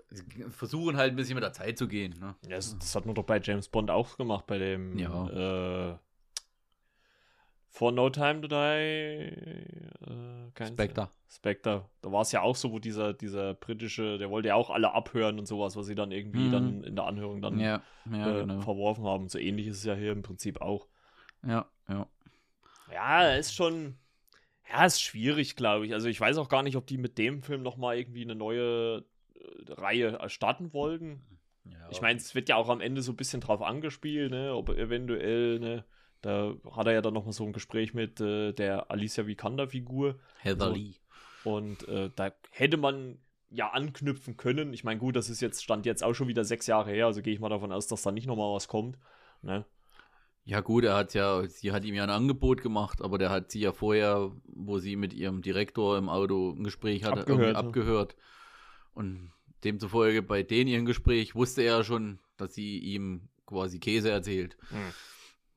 versuchen halt ein bisschen mit der Zeit zu gehen. Ne?
das, das hat man doch bei James Bond auch gemacht, bei dem
Ja.
äh, For No Time to Die. Äh, kein-
Spectre.
Spectre. Da war es ja auch so, wo dieser, dieser britische, der wollte ja auch alle abhören und sowas, was sie dann irgendwie
Mhm.
dann in der Anhörung dann
Ja, ja,
äh,
genau.
verworfen haben. So ähnlich ist es ja hier im Prinzip auch.
Ja, ja.
Ja, ist schon. Ja, ist schwierig, glaube ich. Also ich weiß auch gar nicht, ob die mit dem Film nochmal irgendwie eine neue äh, Reihe erstatten wollten.
ja.
Ich meine, es wird ja auch am Ende so ein bisschen drauf angespielt, ne, ob eventuell, ne, da hat er ja dann nochmal so ein Gespräch mit äh, der Alicia Vikander-Figur.
Heather
so.
Lee.
Und äh, da hätte man ja anknüpfen können. Ich meine, gut, das ist jetzt, stand jetzt auch schon wieder sechs Jahre her, also gehe ich mal davon aus, dass da nicht nochmal was kommt. Ne?
Ja, gut, er hat ja, sie hat ihm ja ein Angebot gemacht, aber der hat sie ja vorher, wo sie mit ihrem Direktor im Auto ein Gespräch hatte,
Abgehört,
irgendwie
ne?
abgehört. Und demzufolge bei denen ihrem Gespräch wusste er schon, dass sie ihm quasi Käse erzählt.
Hm.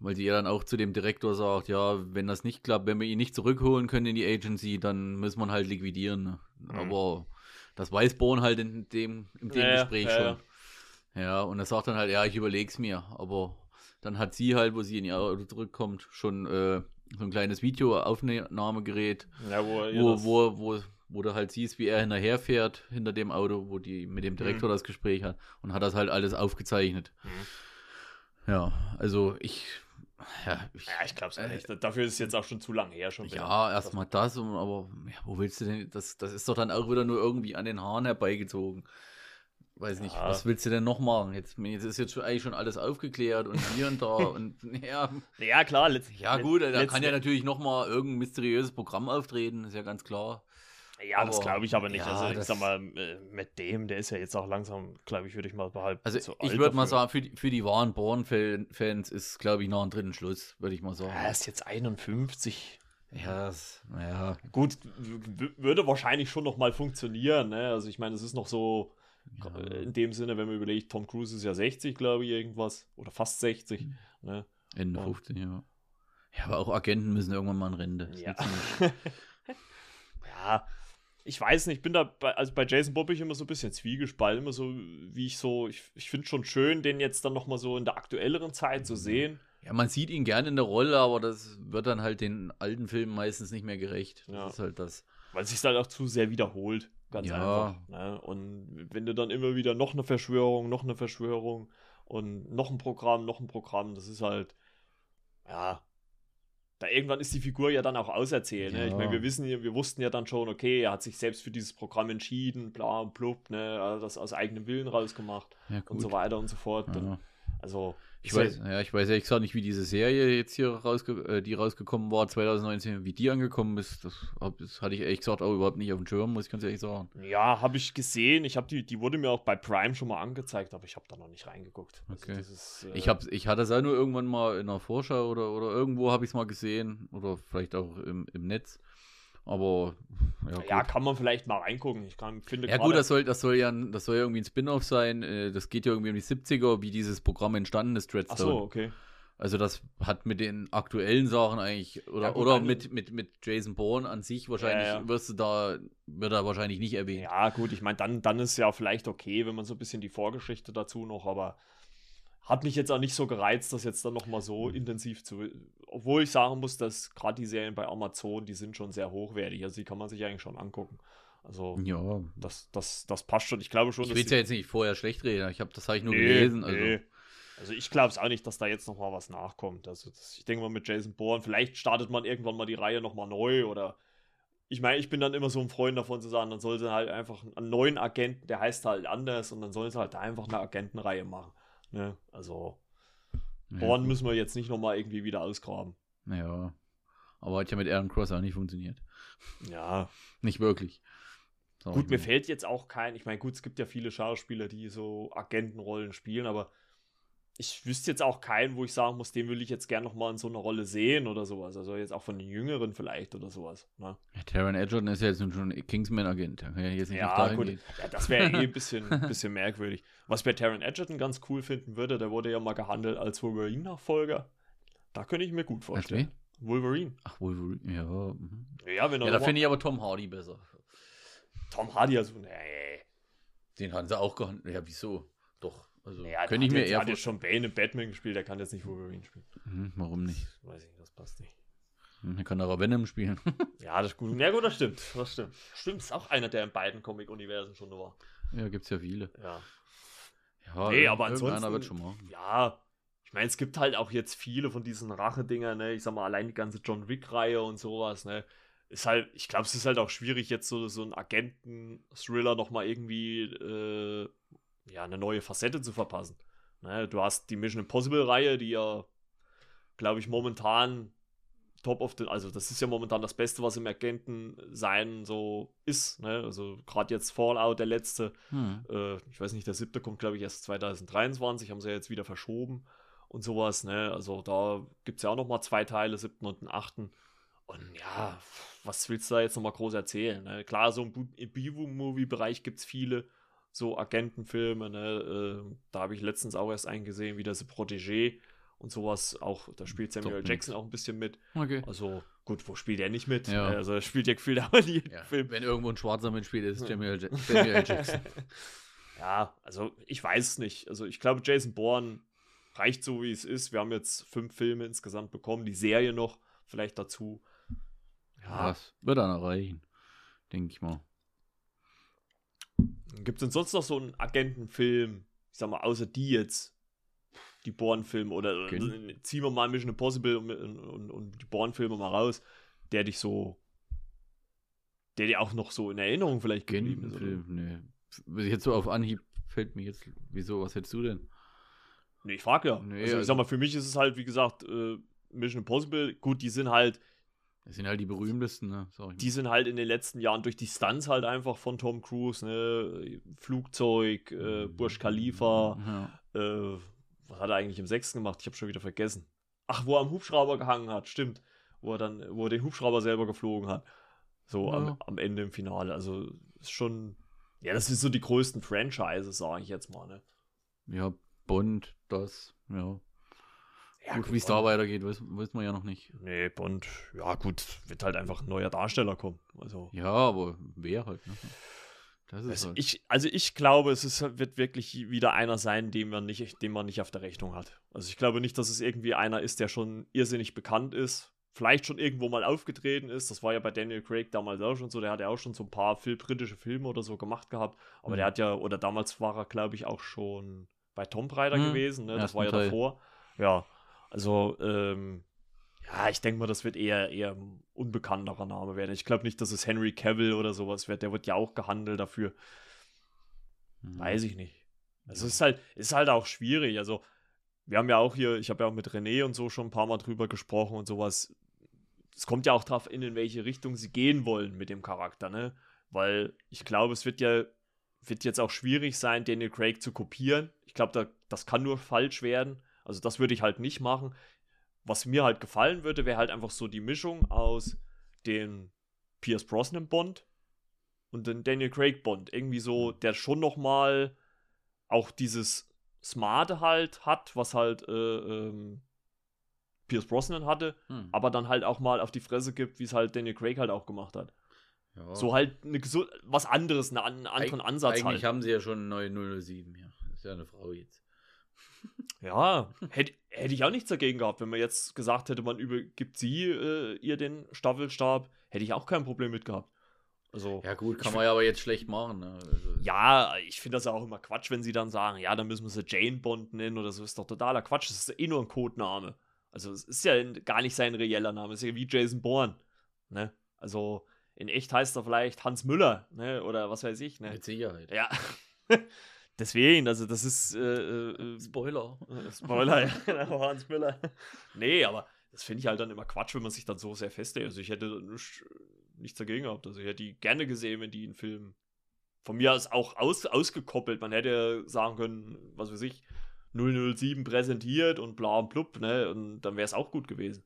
Weil sie ja dann auch zu dem Direktor sagt, ja, wenn das nicht klappt, wenn wir ihn nicht zurückholen können in die Agency, dann muss man halt liquidieren. Ne?
Mhm.
Aber das weiß Born halt in dem, in dem
Ja, ja,
Gespräch
ja,
schon. Ja, und er sagt dann halt, ja, ich überleg's mir. Aber dann hat sie halt, wo sie in ihr Auto zurückkommt, schon äh, so ein kleines Videoaufnahmegerät,
Ja, wo,
wo, wo, wo, wo du halt siehst, wie er hinterherfährt hinter dem Auto, wo die mit
Mhm.
dem Direktor das Gespräch hat und hat das halt alles aufgezeichnet.
Mhm.
Ja, also ich, ja, ich,
Ja, ich glaube es nicht. Dafür ist es jetzt auch schon zu lange her schon. wieder.
ja, erstmal das, aber ja, wo willst du denn, das, das ist doch dann auch wieder nur irgendwie an den Haaren herbeigezogen. Weiß nicht,
Ja.
was willst du denn noch machen? Jetzt, jetzt ist jetzt schon, eigentlich schon alles aufgeklärt und hier und da [LAUGHS] und ja,
Ja, klar. Letzt,
ja gut, da kann ja natürlich noch mal irgendein mysteriöses Programm auftreten, ist ja ganz klar.
Ja, das glaube ich aber nicht.
ja,
also ich sag mal, äh, mit dem, der ist ja jetzt auch langsam, glaube ich, würde ich mal behalten.
Also
zu
ich würde mal sagen, für die, für die wahren Born-Fans ist, glaube ich, noch ein dritten Schluss, würde ich mal sagen.
Er ist jetzt 51.
Ja, das, naja,
Gut, würde wahrscheinlich schon noch mal funktionieren. Ne? Also ich meine, es ist noch so
ja.
äh, in dem Sinne, wenn man überlegt, Tom Cruise ist ja 60, glaube ich, irgendwas. Oder fast 60. Ne?
Ende
Ja.
15, ja. Ja, aber auch Agenten müssen irgendwann mal in Rente. Das
Ja. [LAUGHS] ja, ich weiß nicht, ich bin da, bei, also bei Jason Bob ich immer so ein bisschen zwiegespalten, immer so, wie ich so, ich, ich finde schon schön, den jetzt dann noch mal so in der aktuelleren Zeit
Mhm.
zu sehen.
Ja, man sieht ihn gerne in der Rolle, aber das wird dann halt den alten Filmen meistens nicht mehr gerecht. Das
Ja.
ist halt das.
Weil es sich halt auch zu sehr wiederholt. Ganz
Ja.
einfach. Ne? Und wenn du dann immer wieder noch eine Verschwörung, noch eine Verschwörung und noch ein Programm, noch ein Programm, das ist halt, ja, da irgendwann ist die Figur ja dann auch auserzählt. Ne? Ich meine, wir wissen ja, wir wussten ja dann schon, okay, er hat sich selbst für dieses Programm entschieden, bla und blub, ne, er hat das aus eigenem Willen rausgemacht
Ja,
und so weiter und so fort.
Ja.
Und, also,
Ich weiß, ja, ich weiß ehrlich gesagt nicht, wie diese Serie jetzt hier rausge äh, die rausgekommen war, 2019, wie die angekommen ist. Das, hab, das hatte ich ehrlich gesagt auch überhaupt nicht auf dem Schirm, muss ich ganz ehrlich sagen.
Ja, habe ich gesehen. Ich habe die, die wurde mir auch bei Prime schon mal angezeigt, aber ich habe da noch nicht reingeguckt. Also
Okay.
das ist, äh,
Ich, hab, ich hatte es auch nur irgendwann mal in der Vorschau oder, oder irgendwo habe ich es mal gesehen oder vielleicht auch im, im Netz. Aber ja.
Ja, kann man vielleicht mal reingucken. Ich kann, finde
Ja gut, das soll, das soll ja, das soll ja irgendwie ein Spin-off sein. Äh, Das geht ja irgendwie um die 70er, wie dieses Programm entstanden ist,
Ach
Dreadstone.
so, okay.
Also das hat mit den aktuellen Sachen eigentlich, oder,
Ja, gut,
oder mit, mit, mit Jason Bourne an sich wahrscheinlich,
Ja,
wirst du da, wird er wahrscheinlich nicht erwähnt.
Ja, gut, ich meine, dann, dann ist ja vielleicht okay, wenn man so ein bisschen die Vorgeschichte dazu noch, aber hat mich jetzt auch nicht so gereizt, das jetzt dann nochmal so
Mhm.
intensiv zu. Obwohl ich sagen muss, dass gerade die Serien bei Amazon, die sind schon sehr hochwertig. Also die kann man sich eigentlich schon angucken. Also
Ja,
das, das, das passt schon. Ich glaube schon,
ich
dass
will es ja jetzt nicht vorher schlecht reden, ich habe das habe ich nur
Nee,
gelesen. Also.
nee. Also ich glaube es auch nicht, dass da jetzt noch mal was nachkommt. Also das, ich denke mal mit Jason Bourne, vielleicht startet man irgendwann mal die Reihe noch mal neu oder ich meine, ich bin dann immer so ein Freund davon zu sagen, dann soll sie halt einfach einen neuen Agenten, der heißt halt anders und dann sollen sie halt da einfach eine Agentenreihe machen. Ne? Also
Ja,
müssen wir jetzt nicht noch mal irgendwie wieder ausgraben.
Ja, aber hat ja mit Aaron Cross auch nicht funktioniert.
Ja,
Nicht wirklich. Sag
gut, mir fällt jetzt auch kein, ich meine, gut, es gibt ja viele Schauspieler, die so Agentenrollen spielen, aber ich wüsste jetzt auch keinen, wo ich sagen muss, den will ich jetzt gern noch mal in so einer Rolle sehen oder sowas. Also jetzt auch von den Jüngeren vielleicht oder sowas. Ne?
Ja, Taron Egerton ist ja jetzt schon Kingsman-Agent. Ja jetzt nicht
Ja, gut. Ja, das wäre eh ein [LAUGHS] bisschen, bisschen merkwürdig. Was ich bei Taron Edgerton ganz cool finden würde, der wurde ja mal gehandelt als Wolverine-Nachfolger. Da könnte ich mir gut vorstellen. Wolverine.
Ach, Wolverine, ja. mhm.
Ja, wenn er
Ja, da finde ich aber Tom Hardy besser.
Tom Hardy also, nee.
Den haben sie auch gehandelt. Ja, wieso? Also,
Ja,
könnte ich mir
jetzt,
eher
hat jetzt
vorstellen.
schon Bane in Batman gespielt, der kann jetzt nicht Wolverine spielen.
Hm, warum nicht?
Weiß ich nicht, das passt nicht.
Hm, Er kann auch Venom spielen. [LAUGHS]
Ja, das ist gut. Ja, gut, das stimmt. Das stimmt. Stimmt, ist auch einer, der in beiden Comic-Universen schon war.
ja, gibt's ja viele.
Ja.
Ja,
Nee, aber ansonsten-
wird schon machen.
Ja, ich meine, es gibt halt auch jetzt viele von diesen Rache-Dingern, ne? Ich sag mal, allein die ganze John Wick-Reihe und sowas, ne? Ist halt, ich glaube, es ist halt auch schwierig, jetzt so, so einen Agenten-Thriller nochmal irgendwie, äh, ja, eine neue Facette zu verpassen. Ne? Du hast die Mission Impossible-Reihe, die ja, glaube ich, momentan top of the, also das ist ja momentan das Beste, was im Agenten sein so ist, ne? Also gerade jetzt Fallout, der letzte,
Hm.
äh, ich weiß nicht, der siebte kommt, glaube ich, erst 2023, haben sie ja jetzt wieder verschoben. und sowas, ne? Also da gibt es ja auch noch mal zwei Teile, siebten und den achten. Und ja, was willst du da jetzt noch mal groß erzählen? Ne? Klar, so im B-Movie-Bereich gibt es viele so Agentenfilme, ne? Äh, da habe ich letztens auch erst eingesehen, wie das Protégé und sowas auch, da spielt Samuel Top Jackson auch ein bisschen mit. Okay. Also gut, wo spielt er nicht mit? Ja. Also spielt ja gefühlt [LAUGHS] aber nie
ja. Film. Wenn irgendwo ein Schwarzer mitspielt, ist Samuel, [LAUGHS] Samuel Jackson. [LAUGHS]
ja, also ich weiß es nicht. Also ich glaube, Jason Bourne reicht so, wie es ist. Wir haben jetzt fünf Filme insgesamt bekommen, die Serie noch vielleicht dazu.
Ja. Das wird dann erreichen, denke ich mal.
Gibt es denn sonst noch so einen Agentenfilm, ich sag mal, außer die jetzt, die Bourne-Filme oder okay. also, ziehen wir mal Mission Impossible und, und, und die Bourne-Filme mal raus, der dich so, der dir auch noch so in Erinnerung vielleicht geblieben ist.
Film, nee. Jetzt so auf Anhieb fällt mir jetzt, wieso, was hättest du denn?
Nee, ich frage ja. Nee, also, ich sag mal, für mich ist es halt, wie gesagt, äh, Mission Impossible, gut, die sind halt.
Das sind halt die berühmtesten, ne?
Die sind halt in den letzten Jahren durch die Stunts halt einfach von Tom Cruise, ne? Flugzeug, äh, Burj Khalifa, ja. äh, was hat er eigentlich im sechsten gemacht? Ich habe schon wieder vergessen. Ach, wo er am Hubschrauber gehangen hat, stimmt. Wo er dann, wo er den Hubschrauber selber geflogen hat. So ja. am, am, Ende im Finale. Also ist schon. Ja, das sind so die größten Franchises, sage ich jetzt mal, ne?
Ja, Bond, das, ja. Ja, gut, wie es da weitergeht, wissen, wissen wir ja noch nicht.
Nee, Bond, ja gut, wird halt einfach ein neuer Darsteller kommen. Also.
Ja, aber wer halt, ne?
Also, halt. ich, also ich glaube, es ist, wird wirklich wieder einer sein, den man, nicht, den man nicht auf der Rechnung hat. Also ich glaube nicht, dass es irgendwie einer ist, der schon irrsinnig bekannt ist. Vielleicht schon irgendwo mal aufgetreten ist. Das war ja bei Daniel Craig damals auch schon so. Der hat ja auch schon so ein paar Film, britische Filme oder so gemacht gehabt. Aber mhm. der hat ja, oder damals war er, glaube ich, auch schon bei Tomb Raider mhm. gewesen. Ne? Das war ja Teil. davor. Ja, also ähm, ja, ich denke mal, das wird eher, eher ein unbekannterer Name werden. Ich glaube nicht, dass es Henry Cavill oder sowas wird. Der wird ja auch gehandelt dafür. Hm. Weiß ich nicht. Also es ist halt, ist halt auch schwierig. Also, wir haben ja auch hier, ich habe ja auch mit René und so schon ein paar Mal drüber gesprochen und sowas. Es kommt ja auch drauf in, in welche Richtung sie gehen wollen mit dem Charakter, ne? Weil ich glaube, es wird ja, wird jetzt auch schwierig sein, Daniel Craig zu kopieren. Ich glaube, da, das kann nur falsch werden. Also das würde ich halt nicht machen was mir halt gefallen würde, wäre halt einfach so die Mischung aus dem Pierce Brosnan Bond und den Daniel Craig Bond. Irgendwie so, der schon noch mal auch dieses Smarte halt hat, was halt äh, ähm, Pierce Brosnan hatte, hm. aber dann halt auch mal auf die Fresse gibt, wie es halt Daniel Craig halt auch gemacht hat. Ja. So halt ne, so was anderes, ne, einen anderen Eig Ansatz
eigentlich halt. Haben sie ja schon eine neue 007 hier. Ist ja eine Frau jetzt.
Ja, hätte hätt ich auch nichts dagegen gehabt, wenn man jetzt gesagt hätte, man übergibt sie äh, ihr den Staffelstab, hätte ich auch kein Problem mit gehabt. Also,
ja, gut, kann man ja aber jetzt schlecht machen. Ne?
Also, ja, ich finde das ja auch immer Quatsch, wenn sie dann sagen, ja, dann müssen wir sie Jane Bond nennen oder so. Ist doch totaler Quatsch. Das ist eh nur ein Codename. Also, es ist ja gar nicht sein reeller Name. Es ist ja wie Jason Bourne. Ne? Also, in echt heißt er vielleicht Hans Müller, ne? Oder was weiß ich, ne?
Mit Sicherheit.
Ja. [LAUGHS] Deswegen, also das ist. Äh,
äh, Spoiler.
Äh, Spoiler, ja, [LAUGHS] genau, Hans Müller. Nee, aber das finde ich halt dann immer Quatsch, wenn man sich dann so sehr festhält. Also ich hätte nichts dagegen gehabt. Also ich hätte die gerne gesehen, wenn die einen Film von mir aus auch aus, ausgekoppelt. Man hätte sagen können, was weiß ich, 007 präsentiert und bla und blub, ne? Und dann wäre es auch gut gewesen.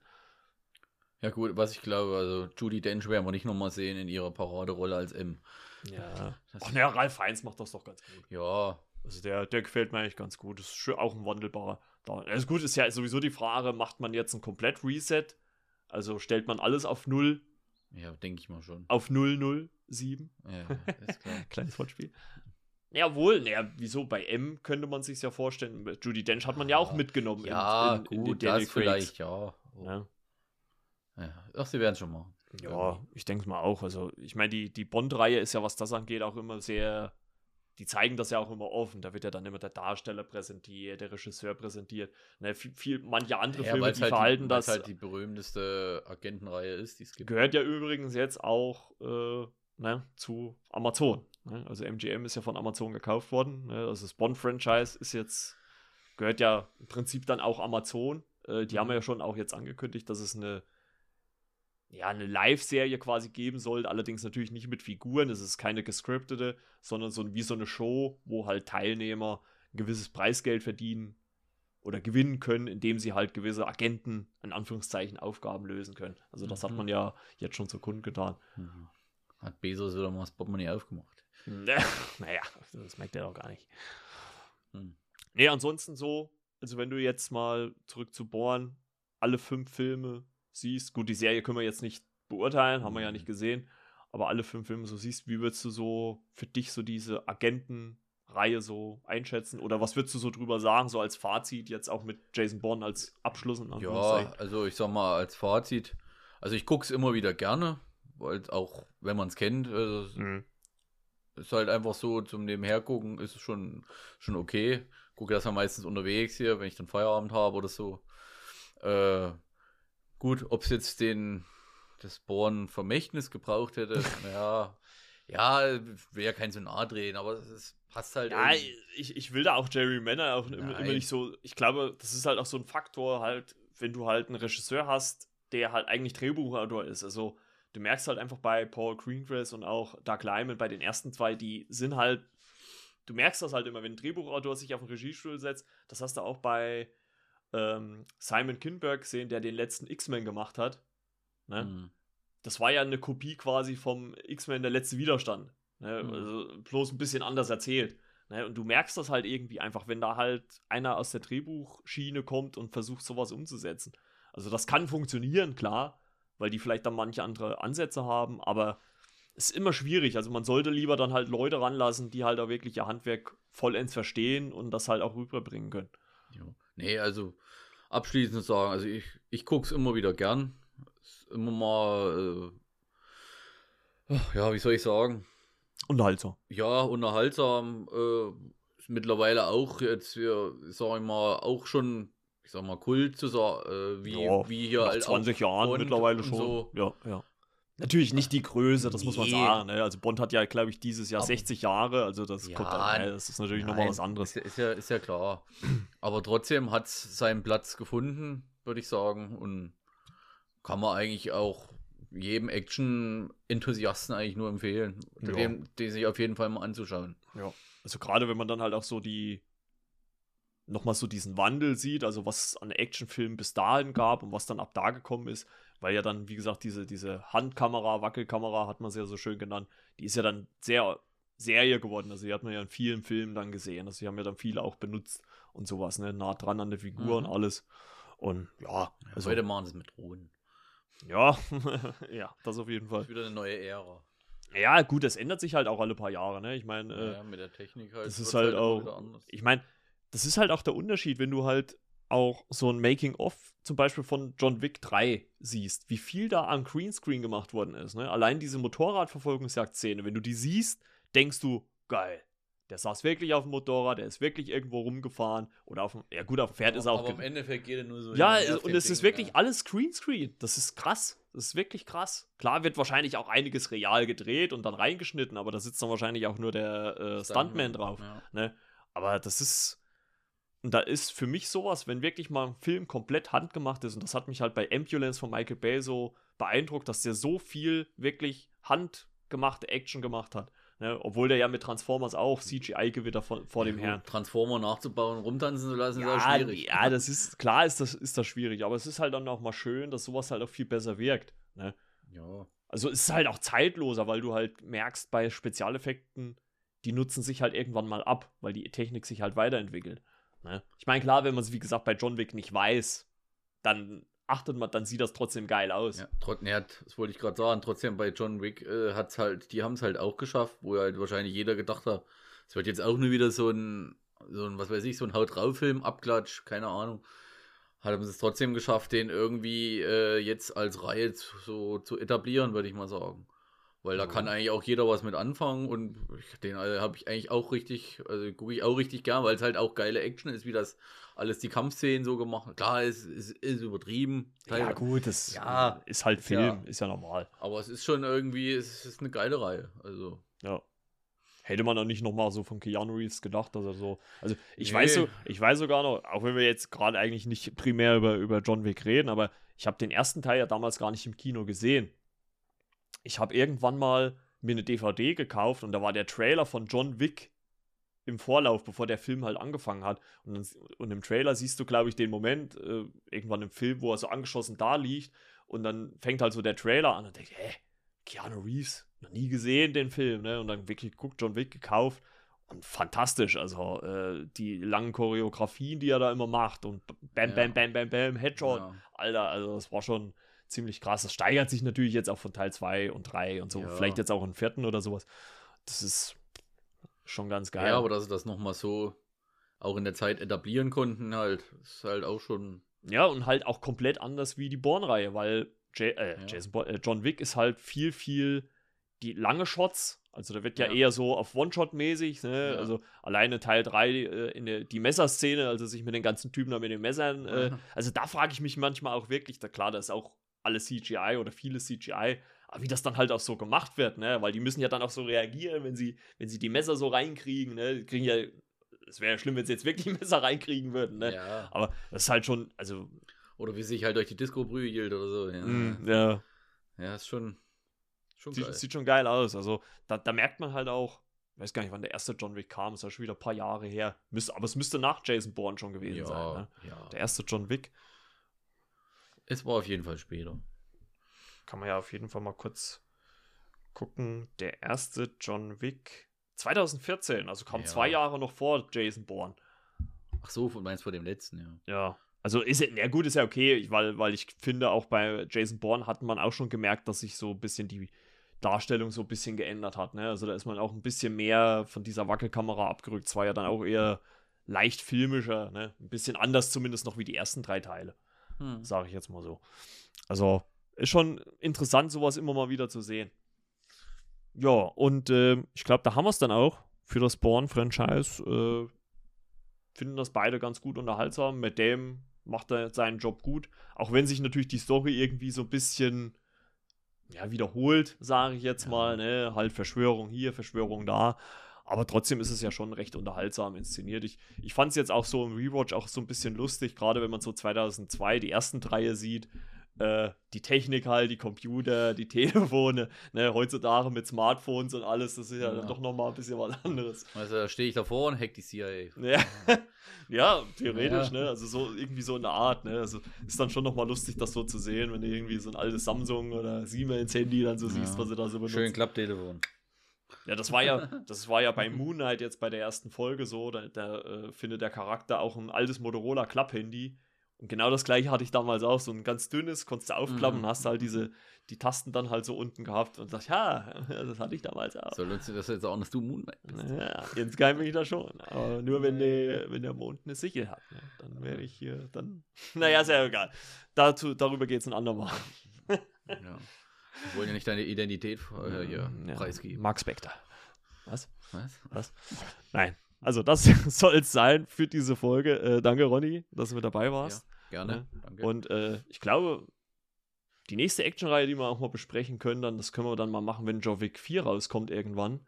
Ja, gut, was ich glaube, also Judy Dench werden wir nicht nochmal sehen in ihrer Paraderolle als M.
Ja. Ach naja, Ralf Heinz macht das doch ganz gut.
Ja.
Also der, der gefällt mir eigentlich ganz gut. Das ist auch ein wandelbarer. Da. Also gut, ist ja sowieso die Frage, macht man jetzt ein komplett Reset? Also stellt man alles auf Null?
Ja, denke ich mal schon.
Auf 007?
Ja, [LAUGHS] ist klar.
Kleines Wortspiel. Ja, wohl, naja, wieso? Bei M könnte man sich ja vorstellen. Judy Dench hat man ja, ja auch mitgenommen.
Ja, in, in, gut, in das vielleicht, ja. Oh. ja. ja. Ach, sie werden es schon machen.
Ja, ich denke mal auch. Also, ich meine, die, die Bond-Reihe ist ja, was das angeht, auch immer sehr. Die zeigen das ja auch immer offen. Da wird ja dann immer der Darsteller präsentiert, der Regisseur präsentiert. Ne, viel, viel, manche andere ja, Filme, die halt verhalten die, das.
halt die berühmteste Agentenreihe ist, die es
gibt. Gehört ja übrigens jetzt auch äh, ne, zu Amazon. Ne? Also MGM ist ja von Amazon gekauft worden. Ne? Also das Bond-Franchise ist jetzt, gehört ja im Prinzip dann auch Amazon. Äh, die haben mhm. ja schon auch jetzt angekündigt, dass es eine ja, eine Live-Serie quasi geben soll, allerdings natürlich nicht mit Figuren, es ist keine gescriptete, sondern so wie so eine Show, wo halt Teilnehmer ein gewisses Preisgeld verdienen oder gewinnen können, indem sie halt gewisse Agenten, in Anführungszeichen, Aufgaben lösen können. Also das mhm. hat man ja jetzt schon zu Kunden getan. Mhm.
Hat Bezos wieder mal das Portemonnaie aufgemacht. [LAUGHS]
naja, das merkt er doch gar nicht. Hm. Nee, ansonsten so, also wenn du jetzt mal zurück zu Born alle fünf Filme siehst, gut, die Serie können wir jetzt nicht beurteilen, haben wir ja nicht mhm. gesehen, aber alle fünf Filme so siehst, wie würdest du so für dich so diese Agentenreihe so einschätzen? Oder was würdest du so drüber sagen, so als Fazit jetzt auch mit Jason Bourne als Abschluss?
Ja, also ich sag mal als Fazit, also ich gucke es immer wieder gerne, weil auch wenn man es kennt, äh, mhm. ist halt einfach so zum Nebenhergucken ist es schon, schon okay. Gucke das ja meistens unterwegs hier, wenn ich dann Feierabend habe oder so. Äh, gut, ob es jetzt den das Born Vermächtnis gebraucht hätte, [LAUGHS] naja, ja, will ja kein so nah drehen, aber es passt halt.
Ja, ich, ich will da auch Jerry Manner auch immer, immer, nicht so. Ich glaube, das ist halt auch so ein Faktor, halt, wenn du halt einen Regisseur hast, der halt eigentlich Drehbuchautor ist. Also, du merkst halt einfach bei Paul Greengrass und auch Doug Lyman bei den ersten zwei, die sind halt. Du merkst das halt immer, wenn ein Drehbuchautor sich auf den Regiestuhl setzt. Das hast du auch bei ähm, Simon Kinberg gesehen, der den letzten X-Men gemacht hat. Ne? Mhm. Das war ja eine Kopie quasi vom X-Men der letzte Widerstand. Ne? Mhm. Also bloß ein bisschen anders erzählt. Ne? Und du merkst das halt irgendwie einfach, wenn da halt einer aus der Drehbuchschiene kommt und versucht, sowas umzusetzen. Also das kann funktionieren, klar, weil die vielleicht dann manche andere Ansätze haben, aber es ist immer schwierig. Also man sollte lieber dann halt Leute ranlassen, die halt auch wirklich ihr Handwerk vollends verstehen und das halt auch rüberbringen können.
Ja. Nee, also abschließend sagen, also ich, ich gucke es immer wieder gern immer mal, äh, ja, wie soll ich sagen?
Unterhaltsam.
Ja, unterhaltsam. Äh, mittlerweile auch jetzt, wir sagen mal, auch schon, ich sag mal, Kult zu sagen, äh, wie, ja, wie hier.
Nach 20 Jahren mittlerweile schon. So. Ja, ja. Natürlich nicht die Größe, das nee. muss man sagen. Ne? Also Bond hat ja, glaube ich, dieses Jahr Aber 60 Jahre, also das, ja, kommt dann, ne? das ist natürlich nochmal was anderes.
Ist, ist, ja, ist ja klar. Aber trotzdem hat es seinen Platz gefunden, würde ich sagen. Und kann man eigentlich auch jedem Action-Enthusiasten eigentlich nur empfehlen, ja. dem, den sich auf jeden Fall mal anzuschauen.
Ja, also gerade wenn man dann halt auch so die nochmal so diesen Wandel sieht, also was es an Actionfilmen bis dahin gab und was dann ab da gekommen ist, weil ja dann, wie gesagt, diese, diese Handkamera, Wackelkamera hat man es ja so schön genannt, die ist ja dann sehr Serie geworden. Also die hat man ja in vielen Filmen dann gesehen. Also die haben ja dann viele auch benutzt und sowas, ne? Nah dran an der Figur mhm. und alles. Und ja.
Also, heute machen sie es mit Drohnen.
Ja, [LAUGHS] ja, das auf jeden Fall.
Das ist wieder eine neue Ära.
Ja, gut, das ändert sich halt auch alle paar Jahre, ne? Ich meine, äh,
ja, mit der Technik halt.
Das ist halt, halt auch. Ich meine, das ist halt auch der Unterschied, wenn du halt auch so ein Making-of zum Beispiel von John Wick 3 siehst, wie viel da am Greenscreen gemacht worden ist. Ne? Allein diese Motorradverfolgungsjagd-Szene, wenn du die siehst, denkst du, geil, der saß wirklich auf dem Motorrad, der ist wirklich irgendwo rumgefahren oder auf dem, ja gut, auf dem Pferd aber, ist er auch.
Aber im Endeffekt geht er nur so.
Ja, und es ist wirklich ja. alles Greenscreen. Das ist krass. Das ist wirklich krass. Klar wird wahrscheinlich auch einiges real gedreht und dann reingeschnitten, aber da sitzt dann wahrscheinlich auch nur der äh, Stuntman drauf. Ja. Ne? Aber das ist. Und da ist für mich sowas, wenn wirklich mal ein Film komplett handgemacht ist, und das hat mich halt bei Ambulance von Michael Bay so beeindruckt, dass der so viel wirklich handgemachte Action gemacht hat. Ne? Obwohl der ja mit Transformers auch CGI-Gewitter vor, vor ja, dem Herrn.
Transformer nachzubauen, rumtanzen zu lassen,
ja, ist auch schwierig. Ja, das ist, klar ist das, ist das schwierig, aber es ist halt dann auch mal schön, dass sowas halt auch viel besser wirkt. Ne?
Ja.
Also es ist halt auch zeitloser, weil du halt merkst, bei Spezialeffekten, die nutzen sich halt irgendwann mal ab, weil die Technik sich halt weiterentwickelt. Ne? Ich meine, klar, wenn man es, wie gesagt, bei John Wick nicht weiß, dann achtet man, dann sieht das trotzdem geil aus.
Ja, trot, ne, das wollte ich gerade sagen. Trotzdem bei John Wick äh, hat's halt, die haben es halt auch geschafft, wo halt wahrscheinlich jeder gedacht hat, es wird jetzt auch nur wieder so ein, so ein, was weiß ich, so ein Haut drauf Film, Abklatsch, keine Ahnung. Haben sie es trotzdem geschafft, den irgendwie äh, jetzt als Reihe zu, so zu etablieren, würde ich mal sagen. Weil da kann eigentlich auch jeder was mit anfangen und den äh, habe ich eigentlich auch richtig, also gucke ich auch richtig gern, weil es halt auch geile Action ist, wie das alles die Kampfszenen so gemacht. Klar, es, es ist übertrieben.
Ja, gut, das ja, ist halt Film, ja, ist ja normal.
Aber es ist schon irgendwie, es ist eine geile Reihe. Also.
Ja. Hätte man auch nicht nochmal so von Keanu Reeves gedacht, dass er so. Also ich nee. weiß so, ich weiß sogar noch, auch wenn wir jetzt gerade eigentlich nicht primär über, über John Wick reden, aber ich habe den ersten Teil ja damals gar nicht im Kino gesehen. Ich habe irgendwann mal mir eine DVD gekauft und da war der Trailer von John Wick im Vorlauf, bevor der Film halt angefangen hat. Und, dann, und im Trailer siehst du, glaube ich, den Moment, äh, irgendwann im Film, wo er so angeschossen da liegt. Und dann fängt halt so der Trailer an und denkt, hä, Keanu Reeves, noch nie gesehen den Film, ne? Und dann wirklich guckt, John Wick gekauft. Und fantastisch, also äh, die langen Choreografien, die er da immer macht und bam, bam, bam, bam, bam, Headshot. Ja. Alter, also das war schon ziemlich krass. Das steigert sich natürlich jetzt auch von Teil 2 und 3 und so. Ja. Vielleicht jetzt auch im vierten oder sowas. Das ist schon ganz geil.
Ja, aber dass sie das nochmal so auch in der Zeit etablieren konnten, halt, ist halt auch schon.
Ja, und halt auch komplett anders wie die Born-Reihe, weil J äh, ja. Jason Bo äh, John Wick ist halt viel, viel die lange Shots. Also da wird ja, ja. eher so auf One-Shot-mäßig, ne? Ja. Also alleine Teil 3 äh, in der, die Messerszene, also sich mit den ganzen Typen da mit den Messern. Äh, [LAUGHS] also da frage ich mich manchmal auch wirklich, da klar, da ist auch alles CGI oder vieles CGI, aber wie das dann halt auch so gemacht wird, ne? Weil die müssen ja dann auch so reagieren, wenn sie, wenn sie die Messer so reinkriegen, ne? Die kriegen ja, es wäre ja schlimm, wenn sie jetzt wirklich [LAUGHS] Messer reinkriegen würden, ne? Ja. Aber das ist halt schon, also.
Oder wie sich halt durch die Disco prügelt oder so.
Ja. Mm, ja.
Ja, ist schon.
schon sieht, geil. sieht schon geil aus. Also, da, da merkt man halt auch, ich weiß gar nicht, wann der erste John Wick kam, ist ja schon wieder ein paar Jahre her. Müsste, aber es müsste nach Jason Bourne schon gewesen ja, sein. Ne? Ja. Der erste John Wick.
Es war auf jeden Fall später
kann man ja auf jeden Fall mal kurz gucken. Der erste John Wick 2014, also kam ja. zwei Jahre noch vor Jason Bourne.
Ach so, von meinst vor dem letzten, ja.
Ja. Also ist ja gut, ist ja okay, weil, weil ich finde, auch bei Jason Bourne hat man auch schon gemerkt, dass sich so ein bisschen die Darstellung so ein bisschen geändert hat. Ne? Also da ist man auch ein bisschen mehr von dieser Wackelkamera abgerückt. Es war ja dann auch eher leicht filmischer, ne? Ein bisschen anders zumindest noch wie die ersten drei Teile. Hm. Sage ich jetzt mal so. Also ist schon interessant, sowas immer mal wieder zu sehen. Ja, und äh, ich glaube, da haben wir es dann auch für das Born-Franchise. Äh, finden das beide ganz gut unterhaltsam. Mit dem macht er seinen Job gut. Auch wenn sich natürlich die Story irgendwie so ein bisschen ja, wiederholt, sage ich jetzt mal. Ne? Halt Verschwörung hier, Verschwörung da. Aber trotzdem ist es ja schon recht unterhaltsam inszeniert. Ich, ich fand es jetzt auch so im Rewatch auch so ein bisschen lustig, gerade wenn man so 2002 die ersten Dreie sieht äh, die Technik halt, die Computer, die [LAUGHS] Telefone, ne, heutzutage mit Smartphones und alles, das ist ja, ja. doch nochmal ein bisschen was anderes.
Also da stehe ich davor und hack die CIA.
Ja, [LAUGHS] ja theoretisch, ja. ne, also so irgendwie so eine Art, ne, also ist dann schon nochmal lustig, das so zu sehen, wenn du irgendwie so ein altes Samsung oder Siemens Handy dann so siehst, was sie da so
benutzen. Schön Klapptelefon.
Ja, das war ja, [LAUGHS] das war ja bei Moon Knight jetzt bei der ersten Folge so, da, da äh, findet der Charakter auch ein altes Motorola Klapphandy und genau das gleiche hatte ich damals auch, so ein ganz dünnes, konntest du aufklappen, mhm. hast halt diese, die Tasten dann halt so unten gehabt und sagst, ja, [LAUGHS] das hatte ich damals auch.
Soll uns das jetzt auch, dass du Moonlight
bist? Ja, jetzt kann ich da schon. Aber nur wenn, die, wenn der Mond eine Sichel hat, ne? dann wäre ich hier, dann, [LAUGHS] naja, ist ja egal. Dazu, darüber geht es ein andermal.
ja. Wir wollen ja nicht deine Identität äh, hier ja, preisgeben.
Mark Spector. Was? Was? Was? Nein. Also, das [LAUGHS] soll es sein für diese Folge. Äh, danke, Ronny, dass du mit dabei warst.
Ja, gerne. Danke.
Und äh, ich glaube, die nächste Actionreihe, die wir auch mal besprechen können, dann, das können wir dann mal machen, wenn Joe Wick 4 rauskommt irgendwann.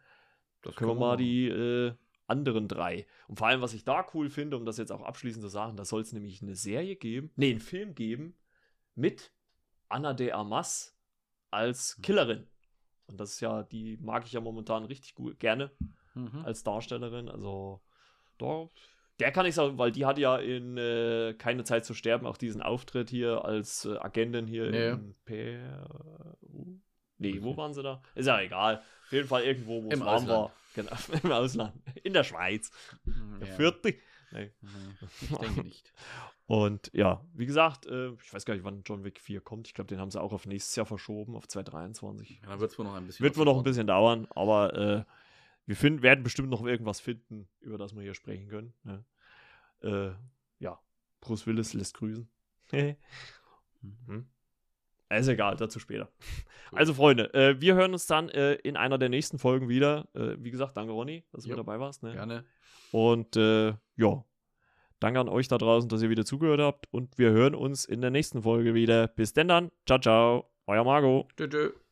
Da können wir mal die äh, anderen drei. Und vor allem, was ich da cool finde, um das jetzt auch abschließend zu sagen, da soll es nämlich eine Serie geben, nee, einen Film geben mit Anna de Armas als hm. Killerin. Und das ist ja, die mag ich ja momentan richtig gut, gerne mhm. als Darstellerin. Also, da, der kann ich sagen, weil die hat ja in äh, Keine Zeit zu sterben auch diesen Auftritt hier als äh, Agentin hier nee. in Peru. Nee, wo waren sie da? Ist ja egal. Auf jeden Fall irgendwo, wo es warm war. Genau, [LAUGHS] im Ausland. In der Schweiz. Mhm, ja. Vierte. Nee.
Ich denke nicht. [LAUGHS]
Und ja, wie gesagt, äh, ich weiß gar nicht, wann John Wick 4 kommt. Ich glaube, den haben sie auch auf nächstes Jahr verschoben, auf 2023.
Ja, dann wird es wohl noch ein bisschen
Wird wohl noch ein bisschen dauern, aber äh, wir find, werden bestimmt noch irgendwas finden, über das wir hier sprechen können. Ne? Äh, ja, Bruce Willis lässt grüßen. [LAUGHS] hm. Ist egal, dazu später. Cool. Also, Freunde, äh, wir hören uns dann äh, in einer der nächsten Folgen wieder. Äh, wie gesagt, danke, Ronny, dass du jo. mit dabei warst. Ne?
Gerne.
Und äh, ja, danke an euch da draußen, dass ihr wieder zugehört habt. Und wir hören uns in der nächsten Folge wieder. Bis denn dann. Ciao, ciao. Euer Marco.
Tschüss.